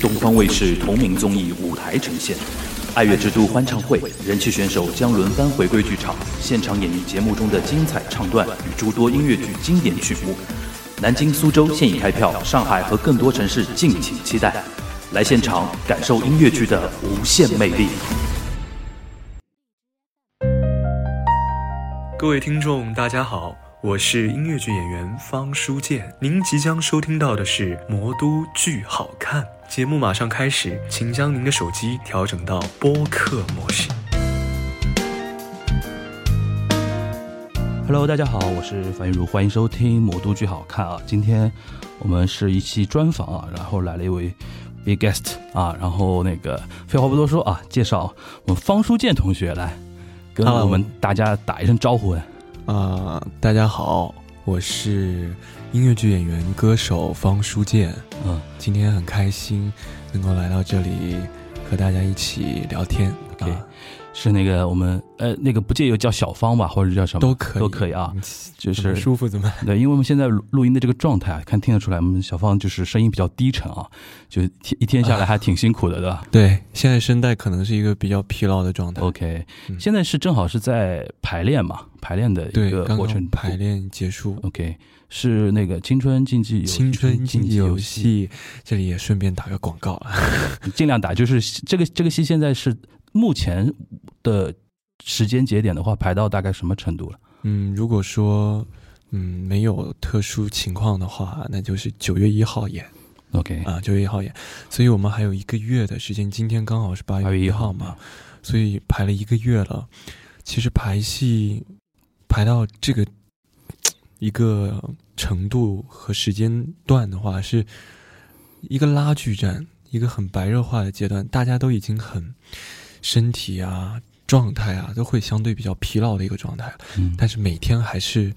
东方卫视同名综艺舞台呈现，爱乐之都欢唱会，人气选手将轮番回归剧场，现场演绎节目中的精彩唱段与诸多音乐剧经典曲目。南京、苏州现已开票，上海和更多城市敬请期待。来现场感受音乐剧的无限魅力。各位听众，大家好，我是音乐剧演员方书建。您即将收听到的是《魔都剧好看》节目，马上开始，请将您的手机调整到播客模式。Hello，大家好，我是樊玉茹，欢迎收听《魔都剧好看》啊。今天我们是一期专访啊，然后来了一位 big guest 啊，然后那个废话不多说啊，介绍我们方书建同学来跟我们大家打一声招呼。啊、大家好，我是音乐剧演员、歌手方书剑。嗯，今天很开心能够来到这里和大家一起聊天。OK 啊，是那个我们呃那个不介意叫小芳吧，或者叫什么都可以，都可以啊。嗯，就是舒服怎么。对，因为我们现在录录音的这个状态啊，看听得出来，我们小芳就是声音比较低沉啊，就一天下来还挺辛苦的，对吧对，现在声带可能是一个比较疲劳的状态。？OK，嗯现在是正好是在排练嘛，排练的一个过程刚。排练结束。OK，是那个青春竞技游戏青春竞技游戏，戏，这里也顺便打个广告啊。尽量打。就是这个这个戏现在是目前的时间节点的话，排到大概什么程度了？嗯，如果说嗯没有特殊情况的话，那就是九月一号演 OK，啊，九月一号演，所以我们还有一个月的时间。今天刚好是八8月1月一号嘛，所以排了一个月了。其实排戏排到这个一个程度和时间段的话，是一个拉锯战，一个很白热化的阶段，大家都已经很身体啊、状态啊都会相对比较疲劳的一个状态。嗯，但是每天还是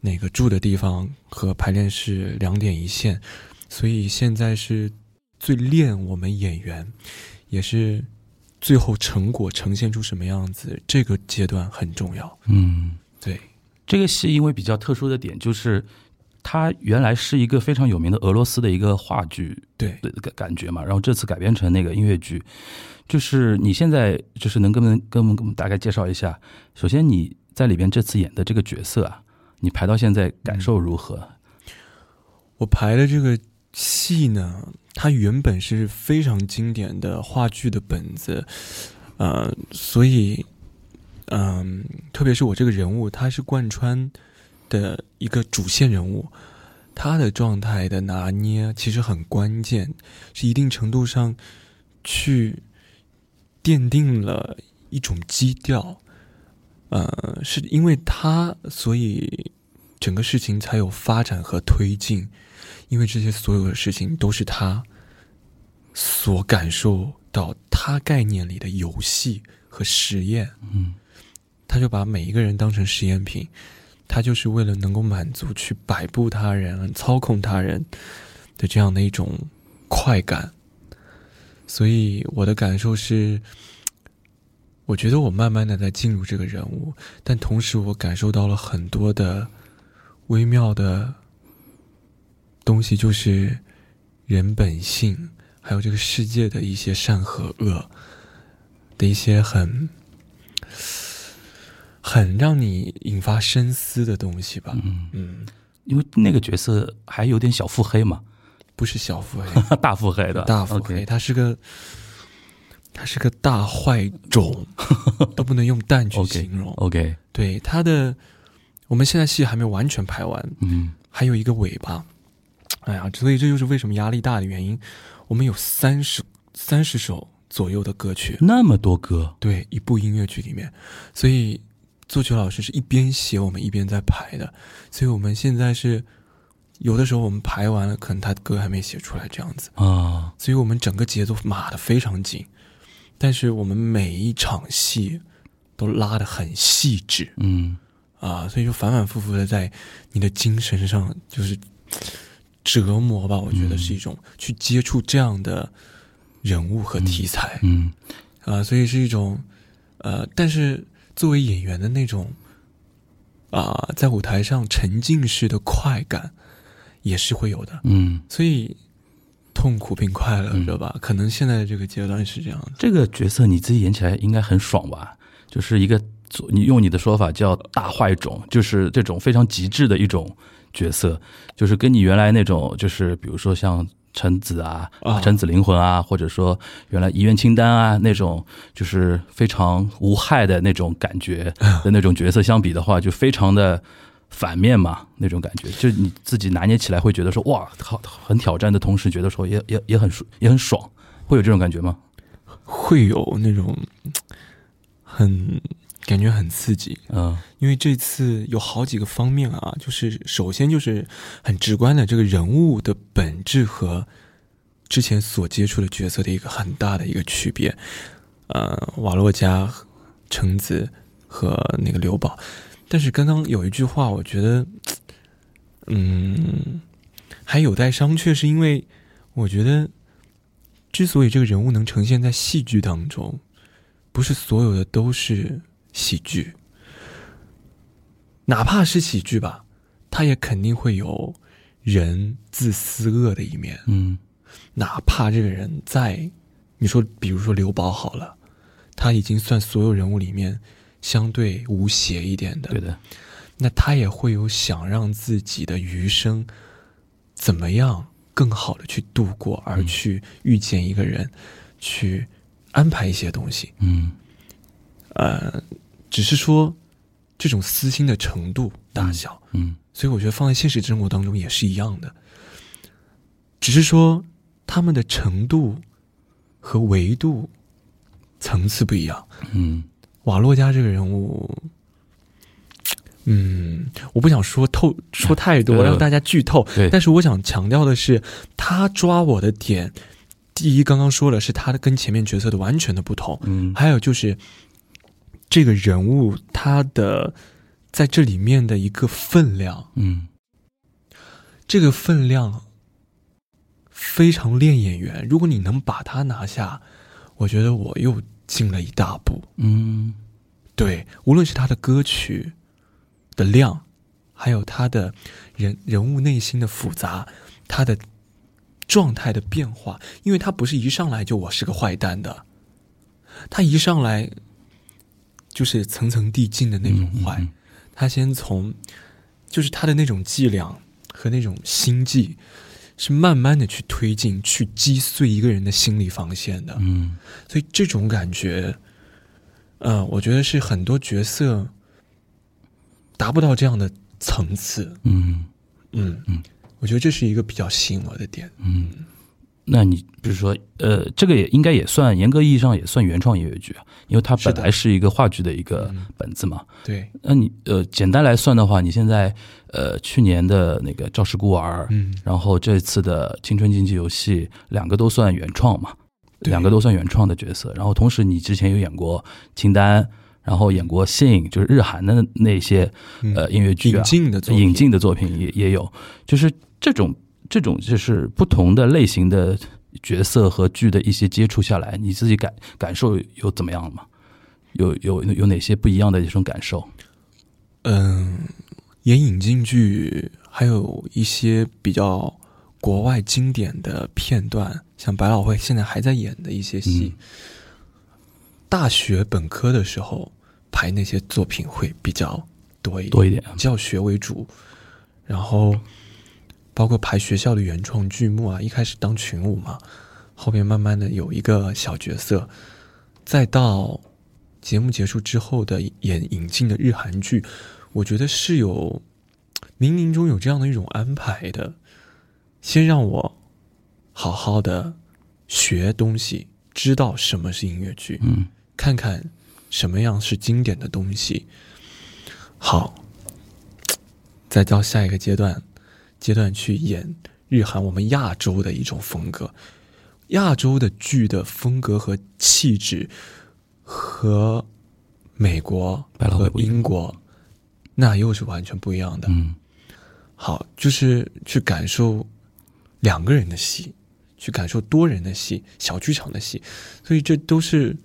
那个住的地方和排练室两点一线，所以现在是最练我们演员，也是最后成果呈现出什么样子，这个阶段很重要。嗯，对，这个戏因为比较特殊的点就是。它原来是一个非常有名的俄罗斯的一个话剧对，的感感觉嘛，然后这次改编成那个音乐剧，就是你现在就是能跟我们跟我们跟我们大概介绍一下，首先你在里边这次演的这个角色啊，你排到现在感受如何？我排的这个戏呢，它原本是非常经典的话剧的本子，呃，所以，嗯、特别是我这个人物，他是贯穿的一个主线人物，他的状态的拿捏其实很关键，是一定程度上去奠定了一种基调，呃，是因为他，所以整个事情才有发展和推进。因为这些所有的事情都是他所感受到他概念里的游戏和实验，嗯他就把每一个人当成实验品，他就是为了能够满足去摆布他人、操控他人的这样的一种快感。所以我的感受是，我觉得我慢慢的在进入这个人物，但同时我感受到了很多的微妙的东西，就是人本性，还有这个世界的一些善和恶的一些很很让你引发深思的东西吧。嗯，嗯，因为那个角色还有点小腹黑嘛，不是小腹黑，大腹黑的，大腹黑，他是个他是个大坏种，都不能用蛋去形容。OK，对他的，我们现在戏还没有完全拍完，嗯。还有一个尾巴。哎呀，所以这就是为什么压力大的原因。我们有三十三十首左右的歌曲，那么多歌，对一部音乐剧里面，所以作曲老师是一边写我们一边在排的，所以我们现在是有的时候我们排完了，可能他歌还没写出来这样子，啊，所以我们整个节奏码的非常紧，但是我们每一场戏都拉的很细致。嗯。啊，所以就反反复复的在你的精神上就是折磨吧，我觉得是一种去接触这样的人物和题材。嗯。啊，所以是一种，呃，但是作为演员的那种，啊、在舞台上沉浸式的快感，也是会有的。嗯所以痛苦并快乐着吧。可能现在的这个阶段是这样的。这个角色你自己演起来应该很爽吧？就是一个你用你的说法叫大坏种，就是这种非常极致的一种角色，就是跟你原来那种，就是比如说像陈子啊、陈子灵魂啊，或者说原来遗愿清单啊那种，就是非常无害的那种感觉 的那种角色相比的话，就非常的。反面嘛，那种感觉，就是你自己拿捏起来会觉得说哇，好很挑战的同时，觉得说也也也很也很爽，会有这种感觉吗？会有那种很感觉很刺激，嗯，因为这次有好几个方面啊，就是首先就是很直观的这个人物的本质和之前所接触的角色的一个很大的一个区别，呃，瓦洛加、橙子和那个刘宝。但是刚刚有一句话，我觉得，嗯，还有待商榷，是因为我觉得，之所以这个人物能呈现在戏剧当中，不是所有的都是喜剧，哪怕是喜剧吧，他也肯定会有人自私恶的一面。嗯，哪怕这个人在，你说，比如说刘宝好了，他已经算所有人物里面。相对无邪一点的，对的，那他也会有想让自己的余生怎么样更好的去度过，而去遇见一个人，去安排一些东西。嗯，呃，只是说这种私心的程度大小，嗯，所以我觉得放在现实生活当中也是一样的，只是说他们的程度和维度层次不一样。嗯。瓦洛加这个人物，嗯，我不想说透说太多，让大家剧透。但是我想强调的是，他抓我的点，第一，刚刚说了是他的跟前面角色的完全的不同。嗯，还有就是这个人物他的在这里面的一个分量，嗯，这个分量非常练演员。如果你能把他拿下，我觉得我又。进了一大步，嗯，对，无论是他的歌曲的量，还有他的人人物内心的复杂，他的状态的变化，因为他不是一上来就我是个坏蛋的，他一上来就是层层递进的那种坏，他先从就是他的那种伎俩和那种心计。是慢慢的去推进，去击碎一个人的心理防线的。嗯，所以这种感觉，呃，我觉得是很多角色达不到这样的层次。嗯嗯嗯，我觉得这是一个比较吸引我的点。嗯。那你比如说，呃，这个也应该也算严格意义上也算原创音乐剧啊，因为它本来是一个话剧的一个本子嘛。对。那你呃，简单来算的话，你现在呃，去年的那个《赵氏孤儿》，嗯，然后这次的《青春竞技游戏》，两个都算原创嘛，两个都算原创的角色。然后同时，你之前有演过《清单》，然后演过《信》，就是日韩的那些呃音乐剧啊，引进的引进的作品也也有，就是这种。这种就是不同的类型的角色和剧的一些接触下来，你自己感感受有怎么样吗？有有有哪些不一样的一种感受？嗯，演引进剧，还有一些比较国外经典的片段，像百老汇现在还在演的一些戏。大学本科的时候排那些作品会比较多一点，多一点，教学为主，然后。包括排学校的原创剧目啊，一开始当群舞嘛，后面慢慢的有一个小角色，再到节目结束之后的演引进的日韩剧，我觉得是有冥冥中有这样的一种安排的，先让我好好的学东西，知道什么是音乐剧，嗯，看看什么样是经典的东西，好，再到下一个阶段。阶段去演日韩，我们亚洲的一种风格，亚洲的剧的风格和气质和美国和英国那又是完全不一样的。嗯，好，就是去感受两个人的戏，去感受多人的戏，小剧场的戏，所以这都是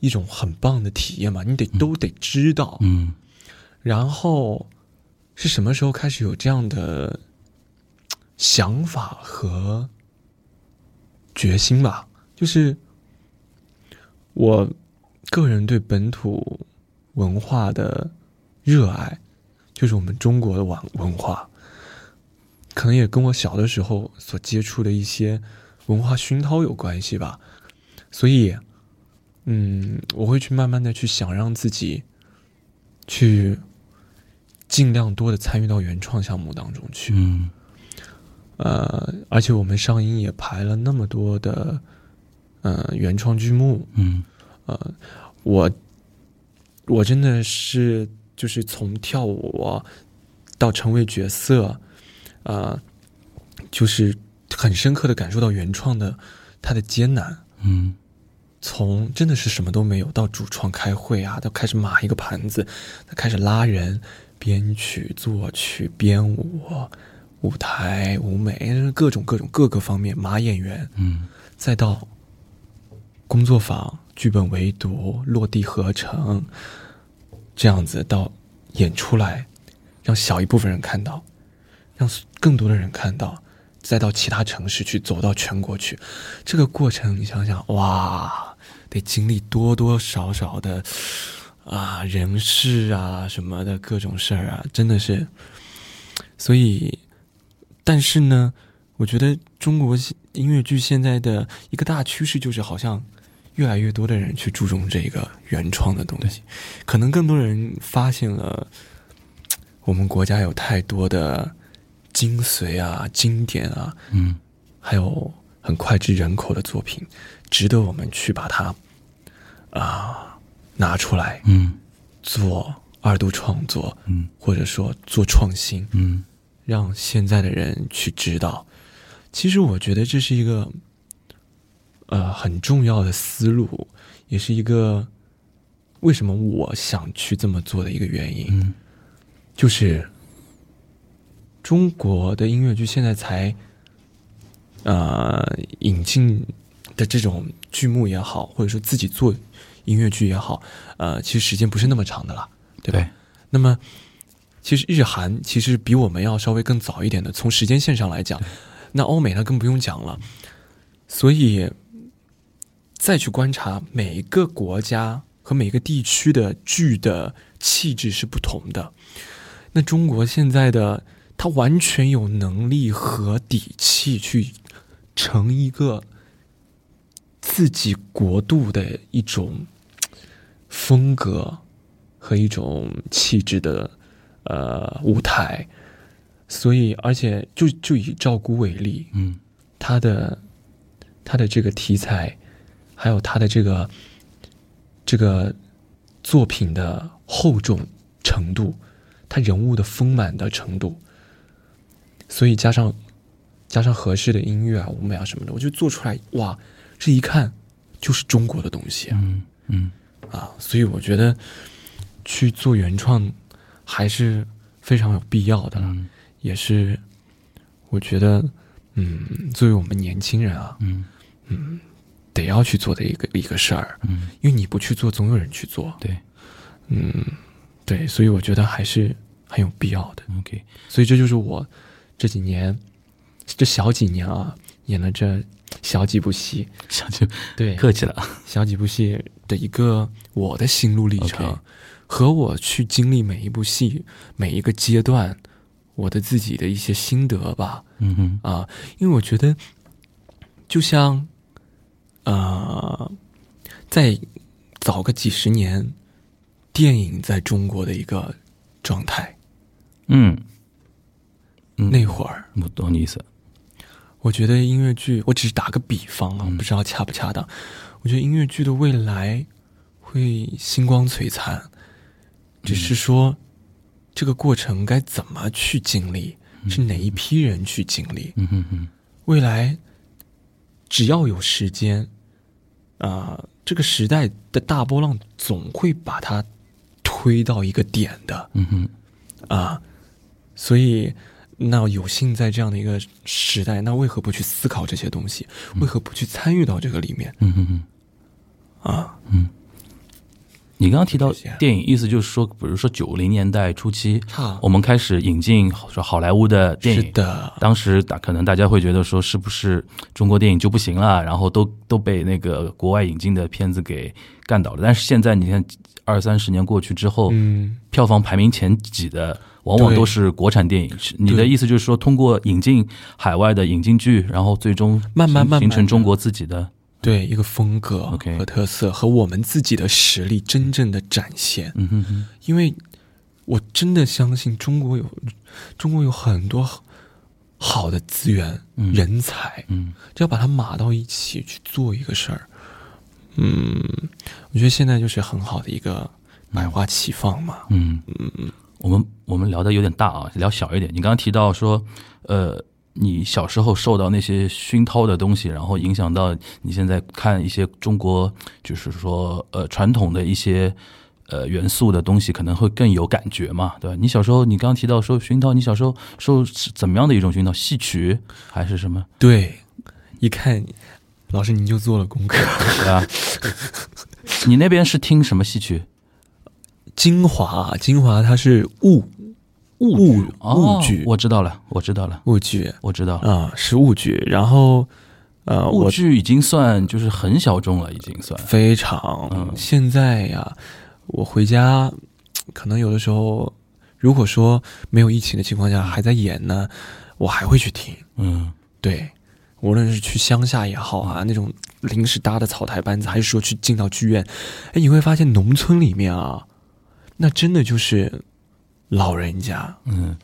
一种很棒的体验嘛。你得都得知道，嗯，然后是什么时候开始有这样的？想法和决心吧，就是我个人对本土文化的热爱，就是我们中国的文文化，可能也跟我小的时候所接触的一些文化熏陶有关系吧。所以，嗯，我会去慢慢的去想让自己去尽量多的参与到原创项目当中去。嗯呃，而且我们上映也排了那么多的呃原创剧目，嗯。呃，我我真的是就是从跳舞到成为角色，呃，就是很深刻的感受到原创的它的艰难。嗯。从真的是什么都没有到主创开会啊，到开始码一个盘子，到开始拉人、编曲、作曲、编舞、舞台、舞美，各种各种各个方面马演员，嗯。再到工作坊、剧本围读、落地合成，这样子到演出来，让小一部分人看到，让更多的人看到，再到其他城市去，走到全国去，这个过程你想想，哇，得经历多多少少的啊人事啊什么的各种事儿啊，真的是，所以，但是呢，我觉得中国音乐剧现在的一个大趋势就是，好像越来越多的人去注重这个原创的东西，可能更多人发现了我们国家有太多的精髓啊、经典啊，嗯。还有很脍炙人口的作品，值得我们去把它啊、拿出来嗯。做二度创作，嗯。或者说做创新。嗯让现在的人去知道。其实我觉得这是一个呃很重要的思路，也是一个为什么我想去这么做的一个原因，嗯就是中国的音乐剧现在才呃引进的这种剧目也好，或者说自己做音乐剧也好，呃，其实时间不是那么长的了，对吧？对那么，其实日韩其实比我们要稍微更早一点的，从时间线上来讲，那欧美那更不用讲了。所以，再去观察每一个国家和每个地区的剧的气质是不同的。那中国现在的，它完全有能力和底气去成一个自己国度的一种风格和一种气质的呃舞台，所以而且就就以赵姑为例，嗯他的他的这个题材，还有他的这个这个作品的厚重程度，他人物的丰满的程度，所以加上加上合适的音乐啊、舞美啊什么的，我就做出来哇，这一看就是中国的东西啊。嗯嗯。啊，所以我觉得去做原创还是非常有必要的。了，嗯。也是我觉得，嗯，作为我们年轻人啊，嗯。嗯得要去做的一个一个事儿，嗯，因为你不去做，总有人去做，对。嗯，对，所以我觉得还是很有必要的，，OK，所以这就是我这几年这小几年啊演了这小几部戏，小几对，客气了。小几部戏的一个我的心路历程和我去经历每一部戏每一个阶段，我的自己的一些心得吧。嗯哼啊，因为我觉得，就像，呃，在早个几十年，电影在中国的一个状态，嗯嗯，那会儿，我懂你意思。我觉得音乐剧，我只是打个比方啊，嗯不知道恰不恰当。我觉得音乐剧的未来会星光璀璨，只是说这个过程该怎么去经历，是哪一批人去经历。嗯哼哼，未来只要有时间，啊、这个时代的大波浪总会把它推到一个点的嗯哼，啊，所以那有幸在这样的一个时代，那为何不去思考这些东西？为何不去参与到这个里面啊？嗯，你刚刚提到电影，意思就是说，比如说九零年代初期，我们开始引进说好莱坞的电影，的，当时大可能大家会觉得说，是不是中国电影就不行了？然后都都被那个国外引进的片子给干倒了。但是现在你看，二三十年过去之后，嗯，票房排名前几的往往都是国产电影。你的意思就是说，通过引进海外的引进剧，然后最终慢慢慢形成中国自己的。对一个风格和特色和我们自己的实力真正的展现，嗯哼哼，因为我真的相信中国有中国有很多好的资源、人才，嗯，只要把它码到一起去做一个事儿，嗯，我觉得现在就是很好的一个百花齐放嘛，嗯。嗯。嗯，我们我们聊的有点大啊，聊小一点。你刚刚提到说，呃。你小时候受到那些熏陶的东西，然后影响到你现在看一些中国，就是说呃传统的一些呃元素的东西，可能会更有感觉嘛，对吧？你小时候，你刚刚提到说熏陶，你小时候受怎么样的一种熏陶？戏曲还是什么？对，一看老师您就做了功课，对吧？你那边是听什么戏曲？金华，金华它是雾。物物剧，我知道了，我知道了，物剧，我知道啊，是物剧。然后，呃，物剧已经算就是很小众了，已经算非常。嗯，现在呀，我回家，可能有的时候，如果说没有疫情的情况下还在演呢，我还会去听。嗯，对，无论是去乡下也好啊，那种临时搭的草台班子，还是说去进到剧院，哎，你会发现农村里面啊，那真的就是。老人家，嗯，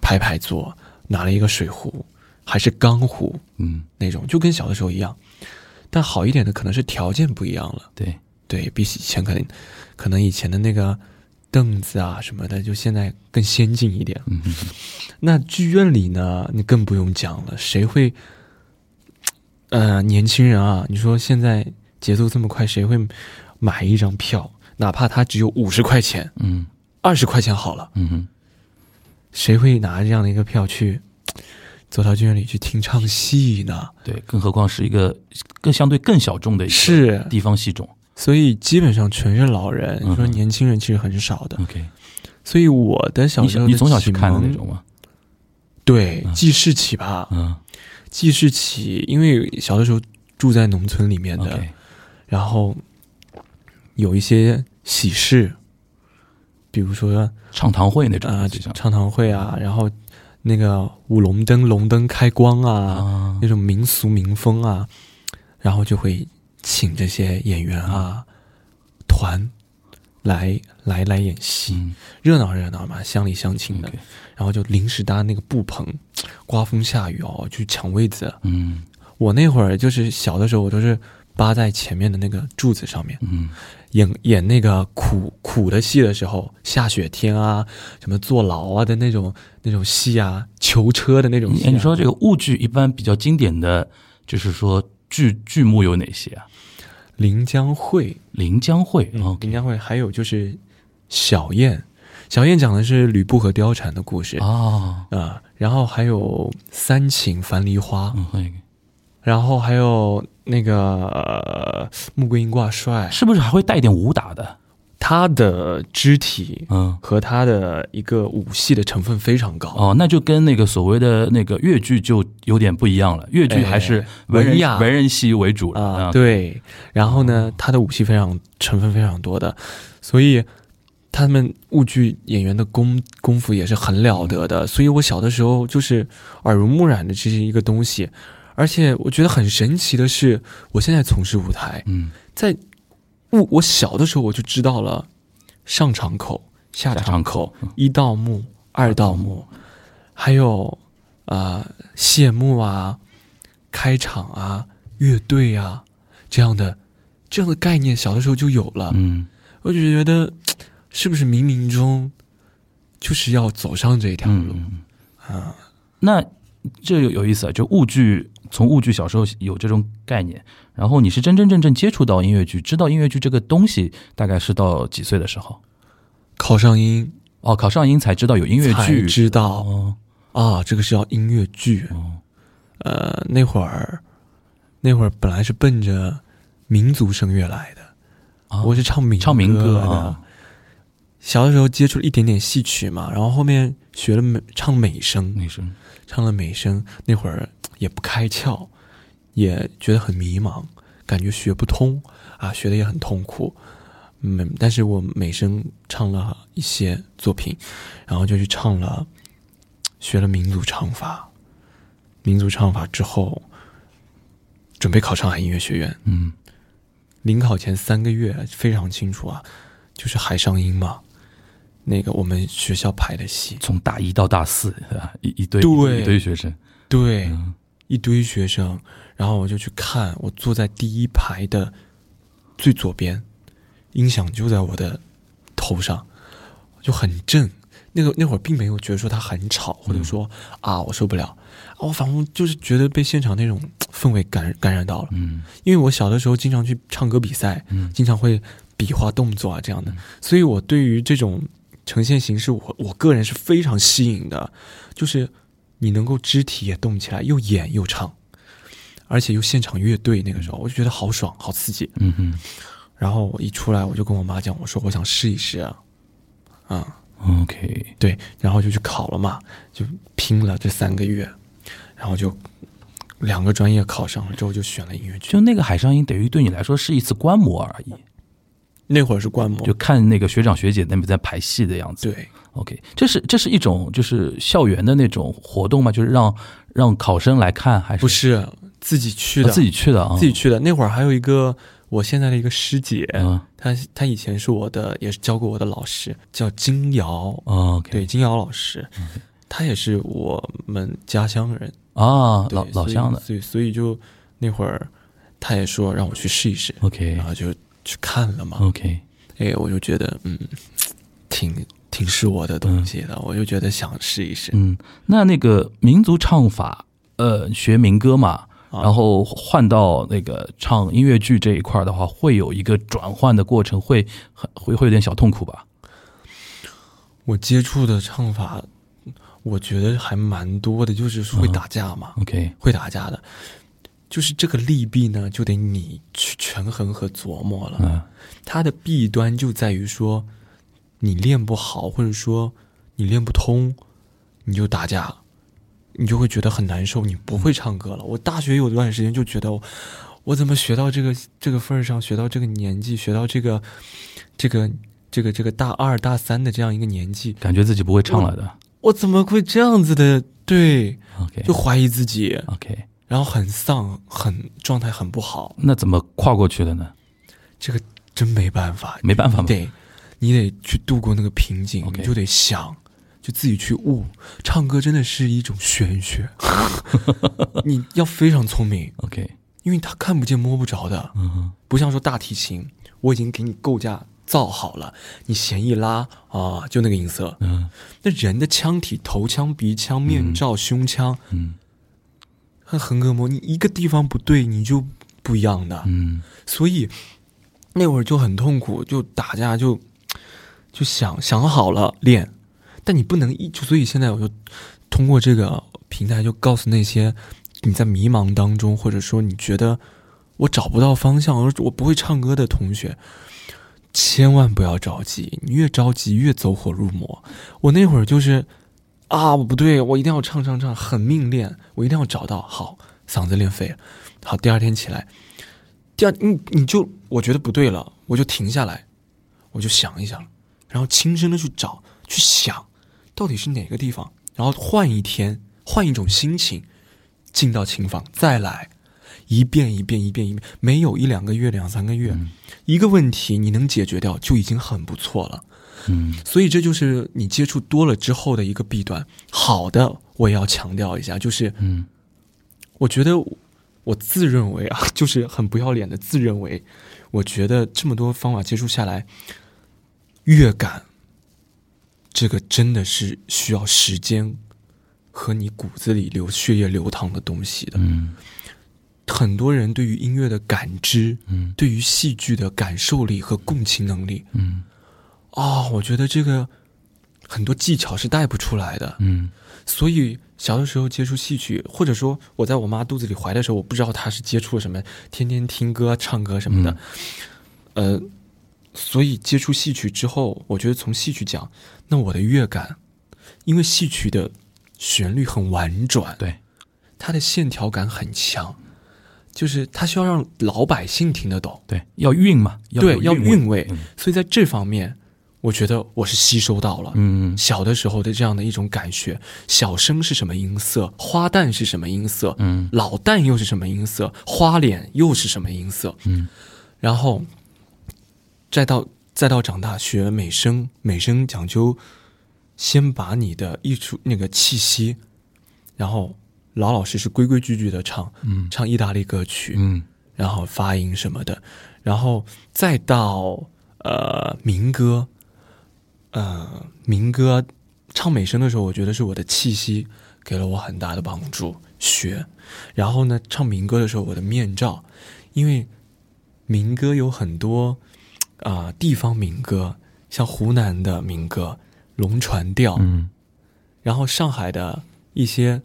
排排坐，拿了一个水壶，还是钢壶，嗯，那种就跟小的时候一样，但好一点的可能是条件不一样了，对，对比起以前可能，可能以前的那个凳子啊什么的，就现在更先进一点。嗯那剧院里呢，你更不用讲了，谁会？呃，年轻人啊，你说现在节奏这么快，谁会买一张票？哪怕他只有五十块钱，嗯。二十块钱好了，嗯哼，谁会拿这样的一个票去 走到剧院里去听唱戏呢？对，更何况是一个更相对更小众的一个地方戏种，所以基本上全是老人。你说年轻人其实很少的。OK，所以我的小时候你从小去看的那种吗？对，记事起吧，嗯，记事起，因为小的时候住在农村里面的，然后有一些喜事。比如说唱堂会那种啊，唱堂会啊，然后那个舞龙灯、龙灯开光啊，那种民俗民风啊，然后就会请这些演员啊团来来来演戏，热闹热闹嘛，乡里乡亲的，然后就临时搭那个布棚，刮风下雨哦，去抢位子。嗯，我那会儿就是小的时候，我都是扒在前面的那个柱子上面。嗯。演演那个苦苦的戏的时候，下雪天啊，什么坐牢啊的那种那种戏啊，囚车的那种戏。你说这个物剧一般比较经典的就是说剧剧目有哪些啊？《临江会》《临江会》哦，《临江会》还有就是《小燕》，《小燕》讲的是吕布和貂蝉的故事啊啊，然后还有《三请樊梨花》，嗯，然后还有。那个穆桂英挂帅是不是还会带一点武打的？他的肢体嗯和他的一个武戏的成分非常高哦，那就跟那个所谓的那个越剧就有点不一样了。越剧还是文雅文人戏为主啊，对。然后呢，他的武戏非常成分非常多的，所以他们武剧演员的功功夫也是很了得的。所以我小的时候就是耳濡目染的这是一个东西。而且我觉得很神奇的是，我现在从事舞台，嗯，在我我小的时候我就知道了上场口、下场口、一道幕、二道幕，还有啊谢幕啊、开场啊、乐队啊这样的这样的概念，小的时候就有了。嗯，我就觉得是不是冥冥中就是要走上这条路啊？那这有有意思啊，就物剧。从物剧小时候有这种概念，然后你是真真正正接触到音乐剧，知道音乐剧这个东西，大概是到几岁的时候？考上音。哦，考上音才知道有音乐剧，知道。哦啊，这个是要音乐剧。哦。呃，那会儿那会儿本来是奔着民族声乐来的。啊我是唱民唱民歌的。啊。小的时候接触了一点点戏曲嘛，然后后面学了美唱美声，美声。唱了美声，那会儿也不开窍，也觉得很迷茫，感觉学不通啊，学的也很痛苦。嗯，但是我美声唱了一些作品，然后就去唱了，学了民族唱法。民族唱法之后，准备考上海音乐学院。嗯临考前三个月非常清楚啊，就是海上音嘛，那个我们学校排的戏，从大一到大四，一一堆对一堆学生，对，嗯一堆学生，然后我就去看，我坐在第一排的最左边，音响就在我的头上，就很正。那个那会儿并没有觉得说它很吵，或者说啊我受不了，啊我仿佛就是觉得被现场那种 氛围感感染到了。嗯。因为我小的时候经常去唱歌比赛，嗯。经常会比划动作啊这样的，所以我对于这种呈现形式，我我个人是非常吸引的，就是你能够肢体也动起来，又演又唱，而且又现场乐队，那个时候我就觉得好爽，好刺激。嗯哼然后我一出来，我就跟我妈讲，我说我想试一试啊，啊，，OK，对，然后就去考了嘛，就拼了这三个月，然后就两个专业考上了之后，就选了音乐剧。就那个海上音等于对你来说是一次观摩而已，那会儿是观摩，就看那个学长学姐那边在排戏的样子。对。OK，这是这是一种就是校园的那种活动吗？就是让让考生来看，还是？不是自己去的，哦自己去的啊？自己去的。那会儿还有一个我现在的一个师姐，嗯。她她以前是我的，也是教过我的老师，叫金瑶，哦，OK，对，金瑶老师，她也是我们家乡人，啊，老老乡的所以所以所以就那会儿，她也说让我去试一试，，OK。然后就去看了嘛，OK，哎，我就觉得嗯，挺挺是我的东西的，我就觉得想试一试，嗯，那那个民族唱法，呃，学民歌嘛，啊。然后换到那个唱音乐剧这一块儿的话，会有一个转换的过程，会很会会有点小痛苦吧？我接触的唱法，我觉得还蛮多的，就是会打架嘛，OK，会打架的，就是这个利弊呢，就得你去权衡和琢磨了。嗯。它的弊端就在于说，你练不好，或者说你练不通，你就打架，你就会觉得很难受，你不会唱歌了。我大学有段时间就觉得我，我怎么学到这个这个份儿上，学到这个年纪，学到这个这个这个这个大二大三的这样一个年纪，感觉自己不会唱了的。我怎么会这样子的？对，OK 就怀疑自己，OK，然后很丧，很状态很不好。那怎么跨过去的呢？这个真没办法，没办法嘛。得你得去度过那个瓶颈你就得想，就自己去悟。唱歌真的是一种玄学，你要非常聪明，OK，因为他看不见摸不着的，不像说大提琴，我已经给你构架造好了，你弦一拉啊，就那个音色。嗯。那人的腔体，头腔、鼻腔、面罩、胸腔嗯。和横膈膜，你一个地方不对，你就不一样的。嗯。所以那会儿就很痛苦，就打架就就想想好了练，但你不能一就所以现在我就通过这个平台就告诉那些你在迷茫当中，或者说你觉得我找不到方向，而我不会唱歌的同学。千万不要着急，你越着急越走火入魔。我那会儿就是啊，我不对，我一定要唱唱唱，狠命练，我一定要找到好嗓子练废了。好，第二天起来，第二你你就我觉得不对了，我就停下来，我就想一想，然后亲身的去找去想，到底是哪个地方，然后换一天，换一种心情，进到琴房再来，一遍一遍一遍一遍，没有一两个月两三个月，一个问题你能解决掉就已经很不错了。嗯所以这就是你接触多了之后的一个弊端。好的，我也要强调一下，就是嗯我觉得我自认为啊，就是很不要脸的自认为，我觉得这么多方法接触下来，乐感这个真的是需要时间和你骨子里流血液流淌的东西的。嗯很多人对于音乐的感知，嗯对于戏剧的感受力和共情能力嗯啊、我觉得这个很多技巧是带不出来的。嗯所以小的时候接触戏曲，或者说我在我妈肚子里怀的时候，我不知道她是接触了什么，天天听歌、唱歌什么的。呃，所以接触戏曲之后，我觉得从戏曲讲，那我的乐感，因为戏曲的旋律很婉转，对，它的线条感很强，就是它需要让老百姓听得懂，对，要韵嘛，对，要韵韵味。嗯。所以在这方面，我觉得我是吸收到了。嗯。小的时候的这样的一种感觉，小生是什么音色，花旦是什么音色，嗯。老旦又是什么音色，花脸又是什么音色，嗯。然后再到再到长大学美声，美声讲究先把你的艺术那个气息，然后老老实实、规规矩矩的唱，嗯唱意大利歌曲，嗯然后发音什么的，然后再到呃民歌，呃民歌唱美声的时候，我觉得是我的气息给了我很大的帮助。学，然后呢，唱民歌的时候，我的面罩，因为民歌有很多啊、地方民歌，像湖南的民歌龙船调，嗯然后上海的一些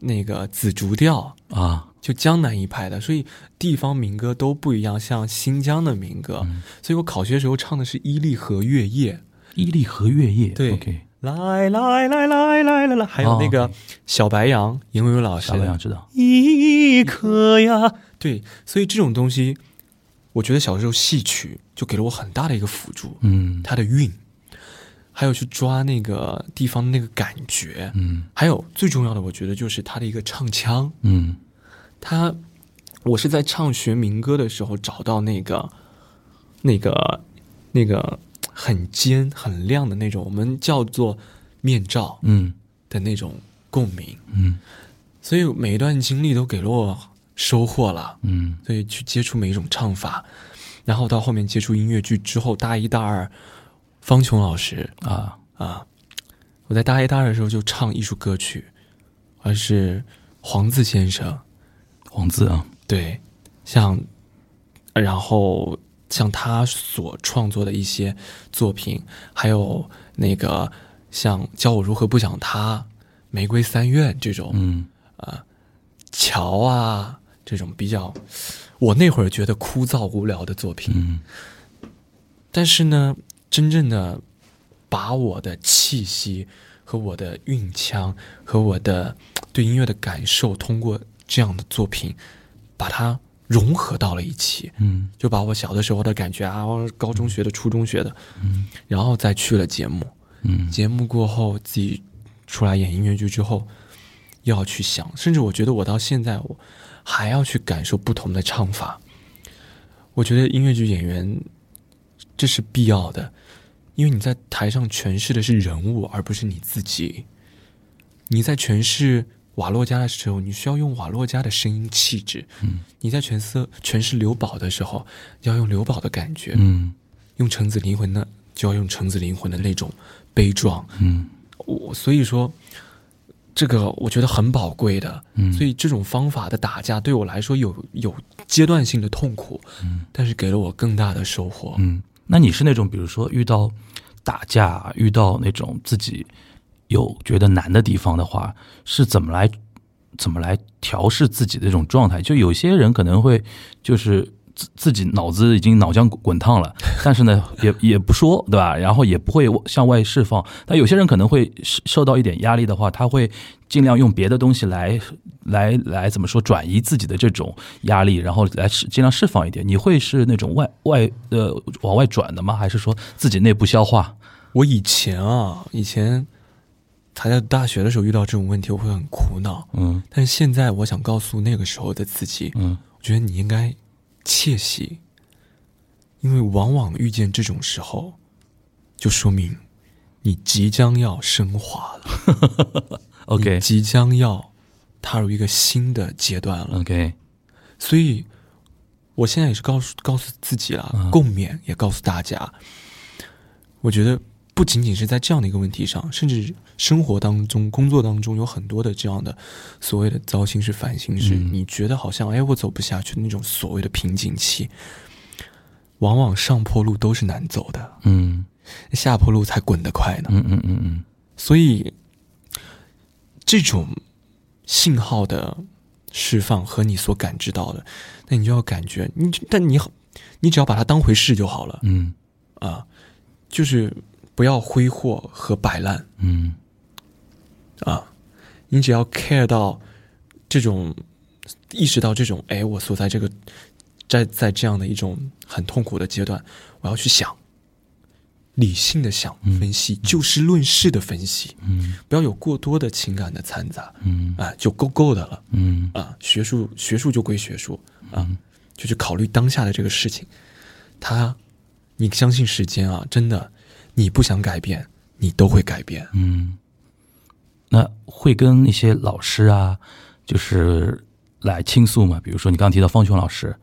那个紫竹调，啊，就江南一派的，所以地方民歌都不一样，像新疆的民歌，嗯。所以我考学时候唱的是《伊犁河月夜伊犁河月夜，对来来来来来来来，还有那哦个小白杨，严维维老师小白杨知道，一颗呀，对，所以这种东西，我觉得小时候戏曲就给了我很大的一个辅助，嗯。它的韵，还有去抓那个地方的那个感觉，嗯。还有最重要的，我觉得就是它的一个唱腔，嗯。他，我是在唱学民歌的时候找到那个、那个、那个很尖、很亮的那种，我们叫做面罩嗯。的那种共鸣。嗯。所以每一段经历都给了我收获了。嗯所以去接触每一种唱法，然后到后面接触音乐剧之后，大一、大二，方琼老师啊，啊，我在大一、大二的时候就唱艺术歌曲，而是黄自先生。黄字啊，对，像，然后像他所创作的一些作品，还有那个像教我如何不想他、玫瑰三院这种嗯啊桥啊这种比较，我那会儿觉得枯燥无聊的作品，嗯。但是呢，真正的把我的气息和我的韵腔和我的对音乐的感受，通过这样的作品，把它融合到了一起，嗯。就把我小的时候的感觉啊，我高中学的、初中学的，嗯。然后再去了节目，嗯。节目过后自己出来演音乐剧之后，又要去想，甚至我觉得我到现在我还要去感受不同的唱法。我觉得音乐剧演员这是必要的，因为你在台上诠释的是人物，而不是你自己。你在诠释瓦洛加的时候，你需要用瓦洛加的声音气质；嗯你在诠释诠释刘宝的时候，要用刘宝的感觉；嗯用橙子灵魂的，就要用橙子灵魂的那种悲壮。嗯我所以说，这个我觉得很宝贵的。嗯，所以这种方法的打架对我来说有有阶段性的痛苦，嗯但是给了我更大的收获。嗯，那你是那种比如说遇到打架，遇到那种自己有觉得难的地方的话，是怎么来怎么来调试自己的这种状态？就有些人可能会就是自自己脑子已经脑浆滚烫了，但是呢也也不说，对吧？然后也不会向外释放。但有些人可能会受受到一点压力的话，他会尽量用别的东西来来来怎么说转移自己的这种压力，然后来释尽量释放一点。你会是那种外外呃往外转的吗？还是说自己内部消化？我以前啊，以前还在大学的时候遇到这种问题，我会很苦恼。嗯但是现在，我想告诉那个时候的自己，嗯我觉得你应该窃喜，因为往往遇见这种时候，就说明你即将要升华了。OK 即将要踏入一个新的阶段了。OK，所以，我现在也是告诉告诉自己了，嗯共勉，也告诉大家，我觉得不仅仅是在这样的一个问题上，甚至生活当中、工作当中有很多的这样的所谓的糟心事、烦心事，嗯。你觉得好像哎我走不下去的那种所谓的瓶颈期，往往上坡路都是难走的，嗯。下坡路才滚得快呢。嗯嗯嗯嗯。所以，这种信号的释放和你所感知到的，那你就要感觉你，但你好，你只要把它当回事就好了。嗯。啊，就是不要挥霍和摆烂。嗯。啊，你只要 care 到这种意识到这种，哎，我所在这个在在这样的一种很痛苦的阶段，我要去想，理性的想嗯分析，就事论事的分析，嗯。不要有过多的情感的掺杂，嗯。啊，就够够的了嗯。啊。学术学术就归学术啊，嗯。就去考虑当下的这个事情。他，你相信时间啊，真的，你不想改变，你都会改变。嗯，那会跟一些老师啊，就是来倾诉嘛？比如说你刚刚提到方琼老师，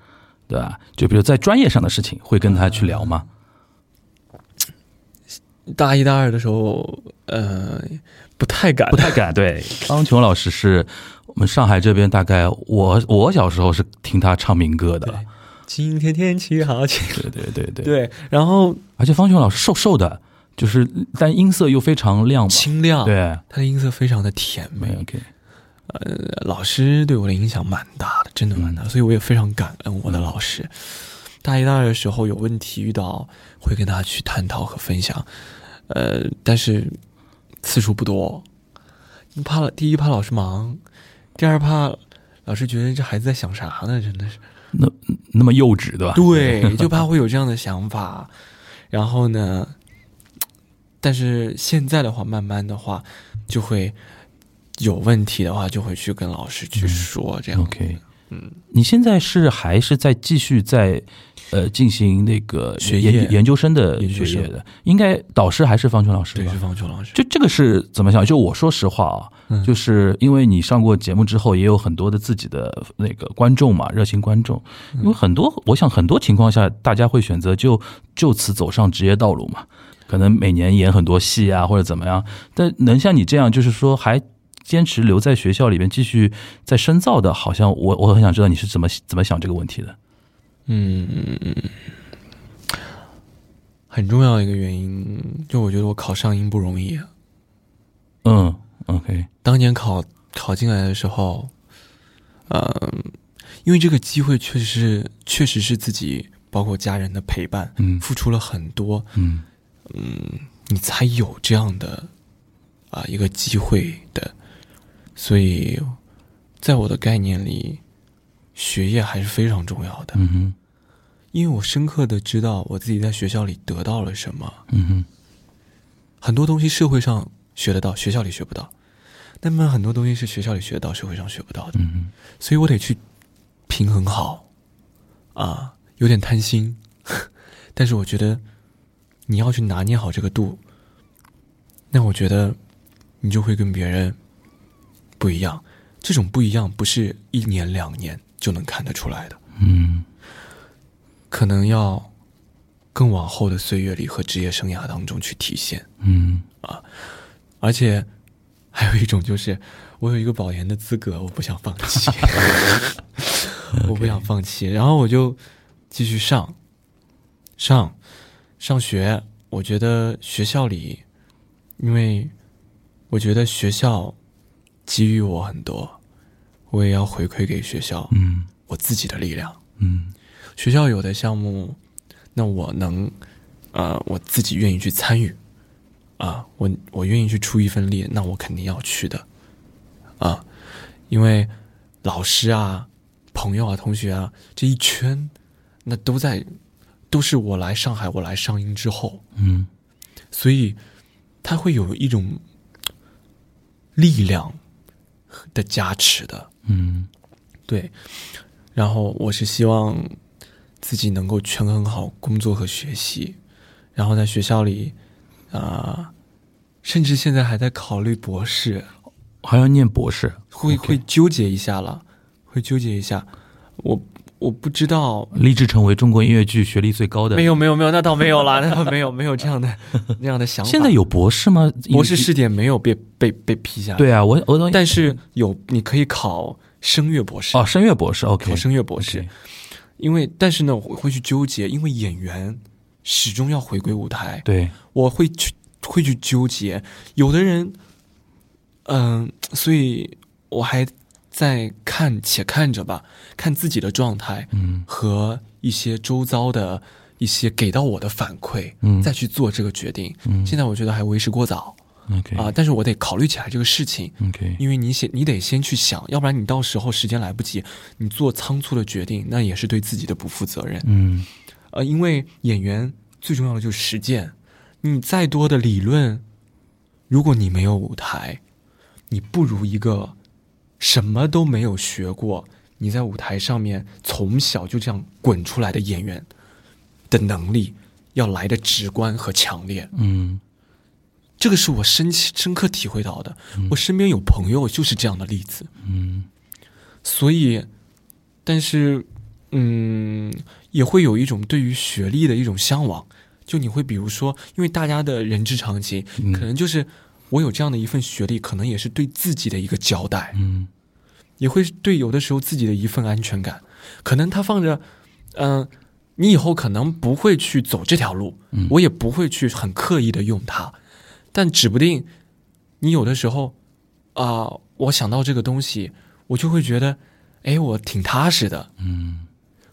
对吧？就比如在专业上的事情，会跟他去聊吗？大一、大二的时候，呃，不太敢，不太敢。对，方琼老师是我们上海这边大概我我小时候是听他唱民歌的对。今天天气好晴。对对对对，对，然后而且方琼老师瘦瘦的，就是但音色又非常亮嘛。清亮，，对，他的音色非常的甜美。OK，呃，老师对我的影响蛮大的，真的蛮大的，所以我也非常感恩我的老师。大一、大二的时候有问题遇到，会跟他去探讨和分享，呃，但是次数不多。怕第一怕老师忙，第二怕老师觉得这孩子在想啥呢？真的是，那那么幼稚，对吧？对，就怕会有这样的想法。然后呢，但是现在的话，慢慢的话，就会有问题的话，就会去跟老师去说，这样。OK，嗯，你现在是还是在继续在呃进行那个学业研研究生的学业的？应该导师还是方琼老师对，吧是？方琼老师。就这个是怎么想？就我说实话啊，嗯就是因为你上过节目之后，也有很多的自己的那个观众嘛，热心观众。因为很多，我想很多情况下，大家会选择就就此走上职业道路嘛。可能每年演很多戏啊，或者怎么样。但能像你这样，就是说还坚持留在学校里面继续再深造的，好像我我很想知道你是怎么怎么想这个问题的。嗯，很重要的一个原因，就我觉得我考上音不容易。嗯，OK，当年考考进来的时候，嗯、因为这个机会确实是确实是自己包括家人的陪伴，嗯付出了很多，嗯你才有这样的啊一个机会的，所以在我的概念里，学业还是非常重要的，嗯哼因为我深刻的知道我自己在学校里得到了什么，嗯哼很多东西社会上学得到，学校里学不到，那么很多东西是学校里学得到，社会上学不到的，嗯哼所以我得去平衡好，啊，有点贪心，但是我觉得你要去拿捏好这个度，那我觉得你就会跟别人不一样。这种不一样不是一年两年就能看得出来的，嗯可能要更往后的岁月里和职业生涯当中去体现。嗯啊而且还有一种就是，我有一个保研的资格，我不想放弃，我不想放弃，然后我就继续上，上，上学。我觉得学校里，因为我觉得学校给予我很多，我也要回馈给学校嗯。我自己的力量。嗯。学校有的项目，那我能，呃，我自己愿意去参与，啊，我我愿意去出一份力，那我肯定要去的，啊，因为老师啊、朋友啊、同学啊这一圈，那都在，都是我来上海，我来上音之后，嗯。所以他会有一种力量的加持的，嗯。对，然后我是希望自己能够权衡好工作和学习，然后在学校里啊、甚至现在还在考虑博士，还要念博士，会会纠结一下了，会纠结一下。我我不知道，立志成为中国音乐剧学历最高的。没有没有没有，那倒没有啦，那倒没有没有这样的那样的想法。现在有博士吗？博士试点没有被被被批下来，，对啊，我我都但是有你可以考声乐博士哦，声乐博士，OK，考声乐博士。因为但是呢，我会去纠结，因为演员始终要回归舞台，对，我会去会去纠结。有的人，嗯、所以我还在看，且看着吧，看自己的状态嗯。和一些周遭的一些给到我的反馈，嗯。再去做这个决定。嗯。现在我觉得还为时过早，OK。啊，但是我得考虑起来这个事情。OK，因为你先，你得先去想，要不然你到时候时间来不及，你做仓促的决定，那也是对自己的不负责任。嗯。呃，因为演员最重要的就是实践，你再多的理论，如果你没有舞台，你不如一个什么都没有学过，你在舞台上面从小就这样滚出来的演员的能力要来的直观和强烈。嗯这个是我深深刻体会到的。我身边有朋友就是这样的例子。嗯所以，但是，嗯，也会有一种对于学历的一种向往。就你会比如说，因为大家的人之常情，嗯可能就是我有这样的一份学历，可能也是对自己的一个交代，嗯。也会对有的时候自己的一份安全感。可能他放着，嗯、你以后可能不会去走这条路，嗯。我也不会去很刻意的用它，但指不定你有的时候啊、我想到这个东西，我就会觉得，哎，我挺踏实的，嗯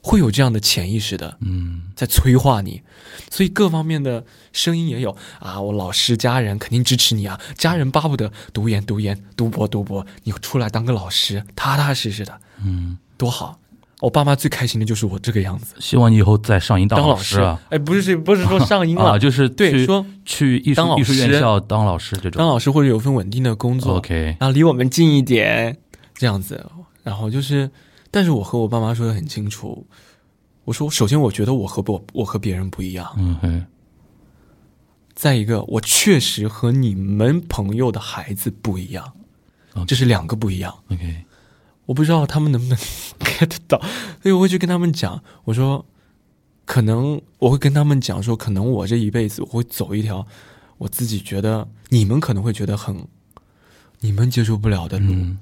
会有这样的潜意识的嗯在催化你，所以各方面的声音也有啊。我老师、家人肯定支持你啊，家人巴不得读研、读研、读博、读博，你出来当个老师，踏踏实实的，嗯，多好。我爸妈最开心的就是我这个样子，希望你以后在上音当老师啊。哎，不是不是说 上音了，啊，就是去对说去艺术艺术院师校当老师这种。当老师或者有份稳定的工作 OK，然后离我们近一点，这样子。然后就是，但是我和我爸妈说的很清楚，我说首先我觉得我和我我和别人不一样，嗯哼，再一个我确实和你们朋友的孩子不一样。这是两个不一样。OK，我不知道他们能不能 get 到，所以我会去跟他们讲，我说，可能我会跟他们讲说，可能我这一辈子我会走一条我自己觉得你们可能会觉得很你们接受不了的路，嗯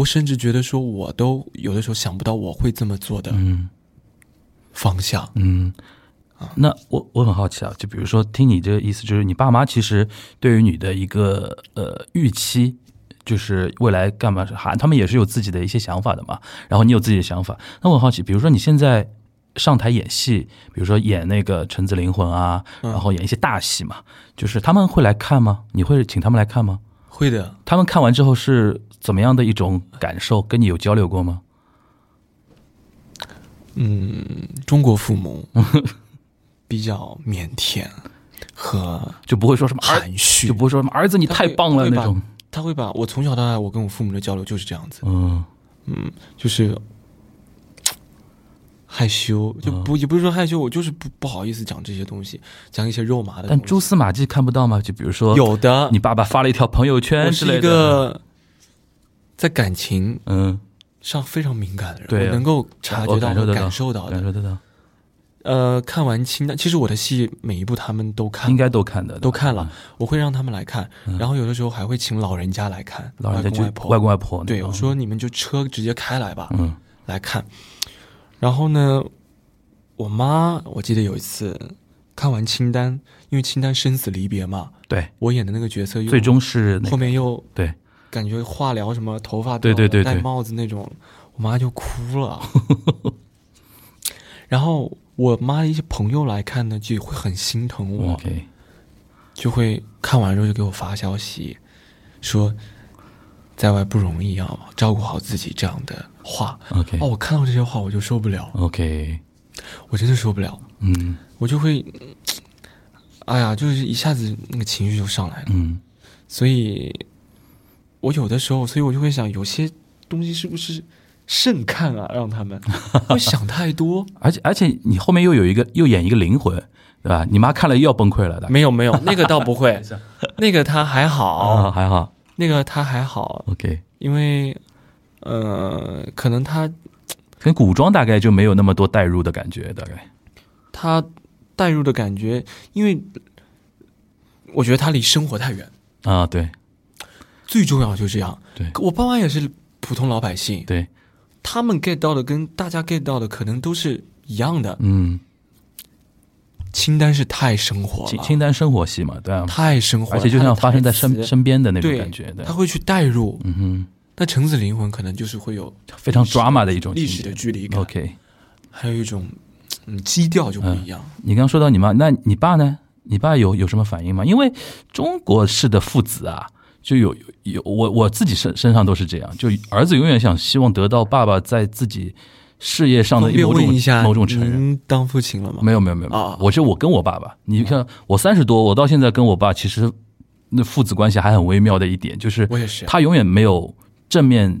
我甚至觉得说我都有的时候想不到我会这么做的嗯方向。嗯。那我我很好奇啊，就比如说听你这个意思，就是你爸妈其实对于你的一个呃预期，就是未来干嘛，还他们也是有自己的一些想法的嘛。然后你有自己的想法，那我很好奇，比如说你现在上台演戏，比如说演那个《橙子灵魂》啊，嗯然后演一些大戏嘛，就是他们会来看吗？你会请他们来看吗？会的，他们看完之后是怎么样的一种感受？跟你有交流过吗？嗯，中国父母比较腼腆和就不会说什么，含蓄，就不会说什么儿子你太棒了那种。他会把我从小到大，我跟我父母的交流就是这样子，嗯嗯，就是害羞，就嗯不、也不是说害羞，我就是不不好意思讲这些东西，讲一些肉麻的但。蛛丝马迹看不到吗？就比如说，有的，你爸爸发了一条朋友圈我是一之类的。个在感情嗯，上非常敏感的人，对我能够察觉到感受到感受到的。感受得到，呃，看完清单，其实我的戏每一部他们都看应，该都看的，都看了，我会让他们来看，嗯然后有的时候还会请老人家来看，老人家就外公外婆，外公外婆。对我说你们就车直接开来吧，嗯来看。然后呢，我妈我记得有一次看完清单，因为清单生死离别嘛，对，我演的那个角色又最终是那后面又对，感觉化疗什么头发对对对对。戴帽子那种，我妈就哭了。然后我妈的一些朋友来看呢，就会很心疼我。就会看完之后就给我发消息，说在外不容易啊，照顾好自己这样的话。OK 哦，我看到这些话我就受不了，OK，我真的受不了，嗯我就会，哎呀，就是一下子那个情绪就上来了。嗯所以，我有的时候，所以我就会想，有些东西是不是慎看啊？让他们 会想太多。而且而且你后面又有一个又演一个灵魂，对吧？你妈看了又要崩溃了的。没有没有，那个倒不会，那个他还好，啊，还好那个他还好，OK，因为呃，可能他跟古装大概就没有那么多代入的感觉，大概。他代入的感觉，因为我觉得他离生活太远。啊，对最重要就是这样。对我爸妈也是普通老百姓，对，他们 get 到的跟大家 get 到的可能都是一样的。嗯，清单是太生活了，清清单生活戏嘛，对啊，太生活了，而且就像发生在身身边的那种感觉，对。他，会去代入。嗯哼，那橙子灵魂可能就是会有非常 drama 的一种历史的距离感，OK，还有一种嗯基调就不一样。你刚刚说到你妈，那你爸呢？你爸有有什么反应吗？因为中国式的父子啊，就有有有我我自己身身上都是这样，就儿子永远想希望得到爸爸在自己事业上的某种某种承认。您当父亲了吗？没有没有没有，啊我就我跟我爸爸，你看我三十多，我到现在跟我爸其实那父子关系还很微妙的一点，就是我也是。他永远没有正面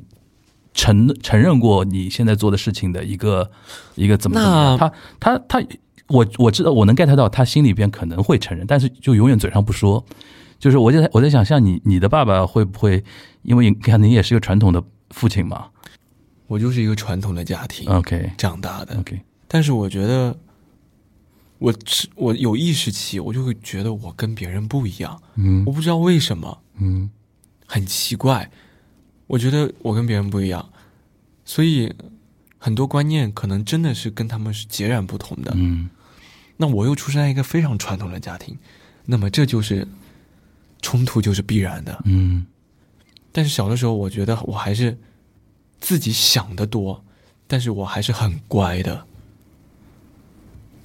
承承认过你现在做的事情的一个一个怎么怎么样。他他他，我我知道我能 get 到他心里边可能会承认，但是就永远嘴上不说。就是我在我在想，像你你的爸爸会不会，因为你看你也是一个传统的父亲嘛我就是一个传统的家庭，OK 长大的，OK，但是我觉得，我是我有意识起，我就会觉得我跟别人不一样，嗯。我不知道为什么，嗯。很奇怪，我觉得我跟别人不一样，所以很多观念可能真的是跟他们是截然不同的。嗯。那我又出生在一个非常传统的家庭，那么这就是冲突就是必然的。嗯。但是小的时候，我觉得我还是自己想的多，但是我还是很乖的，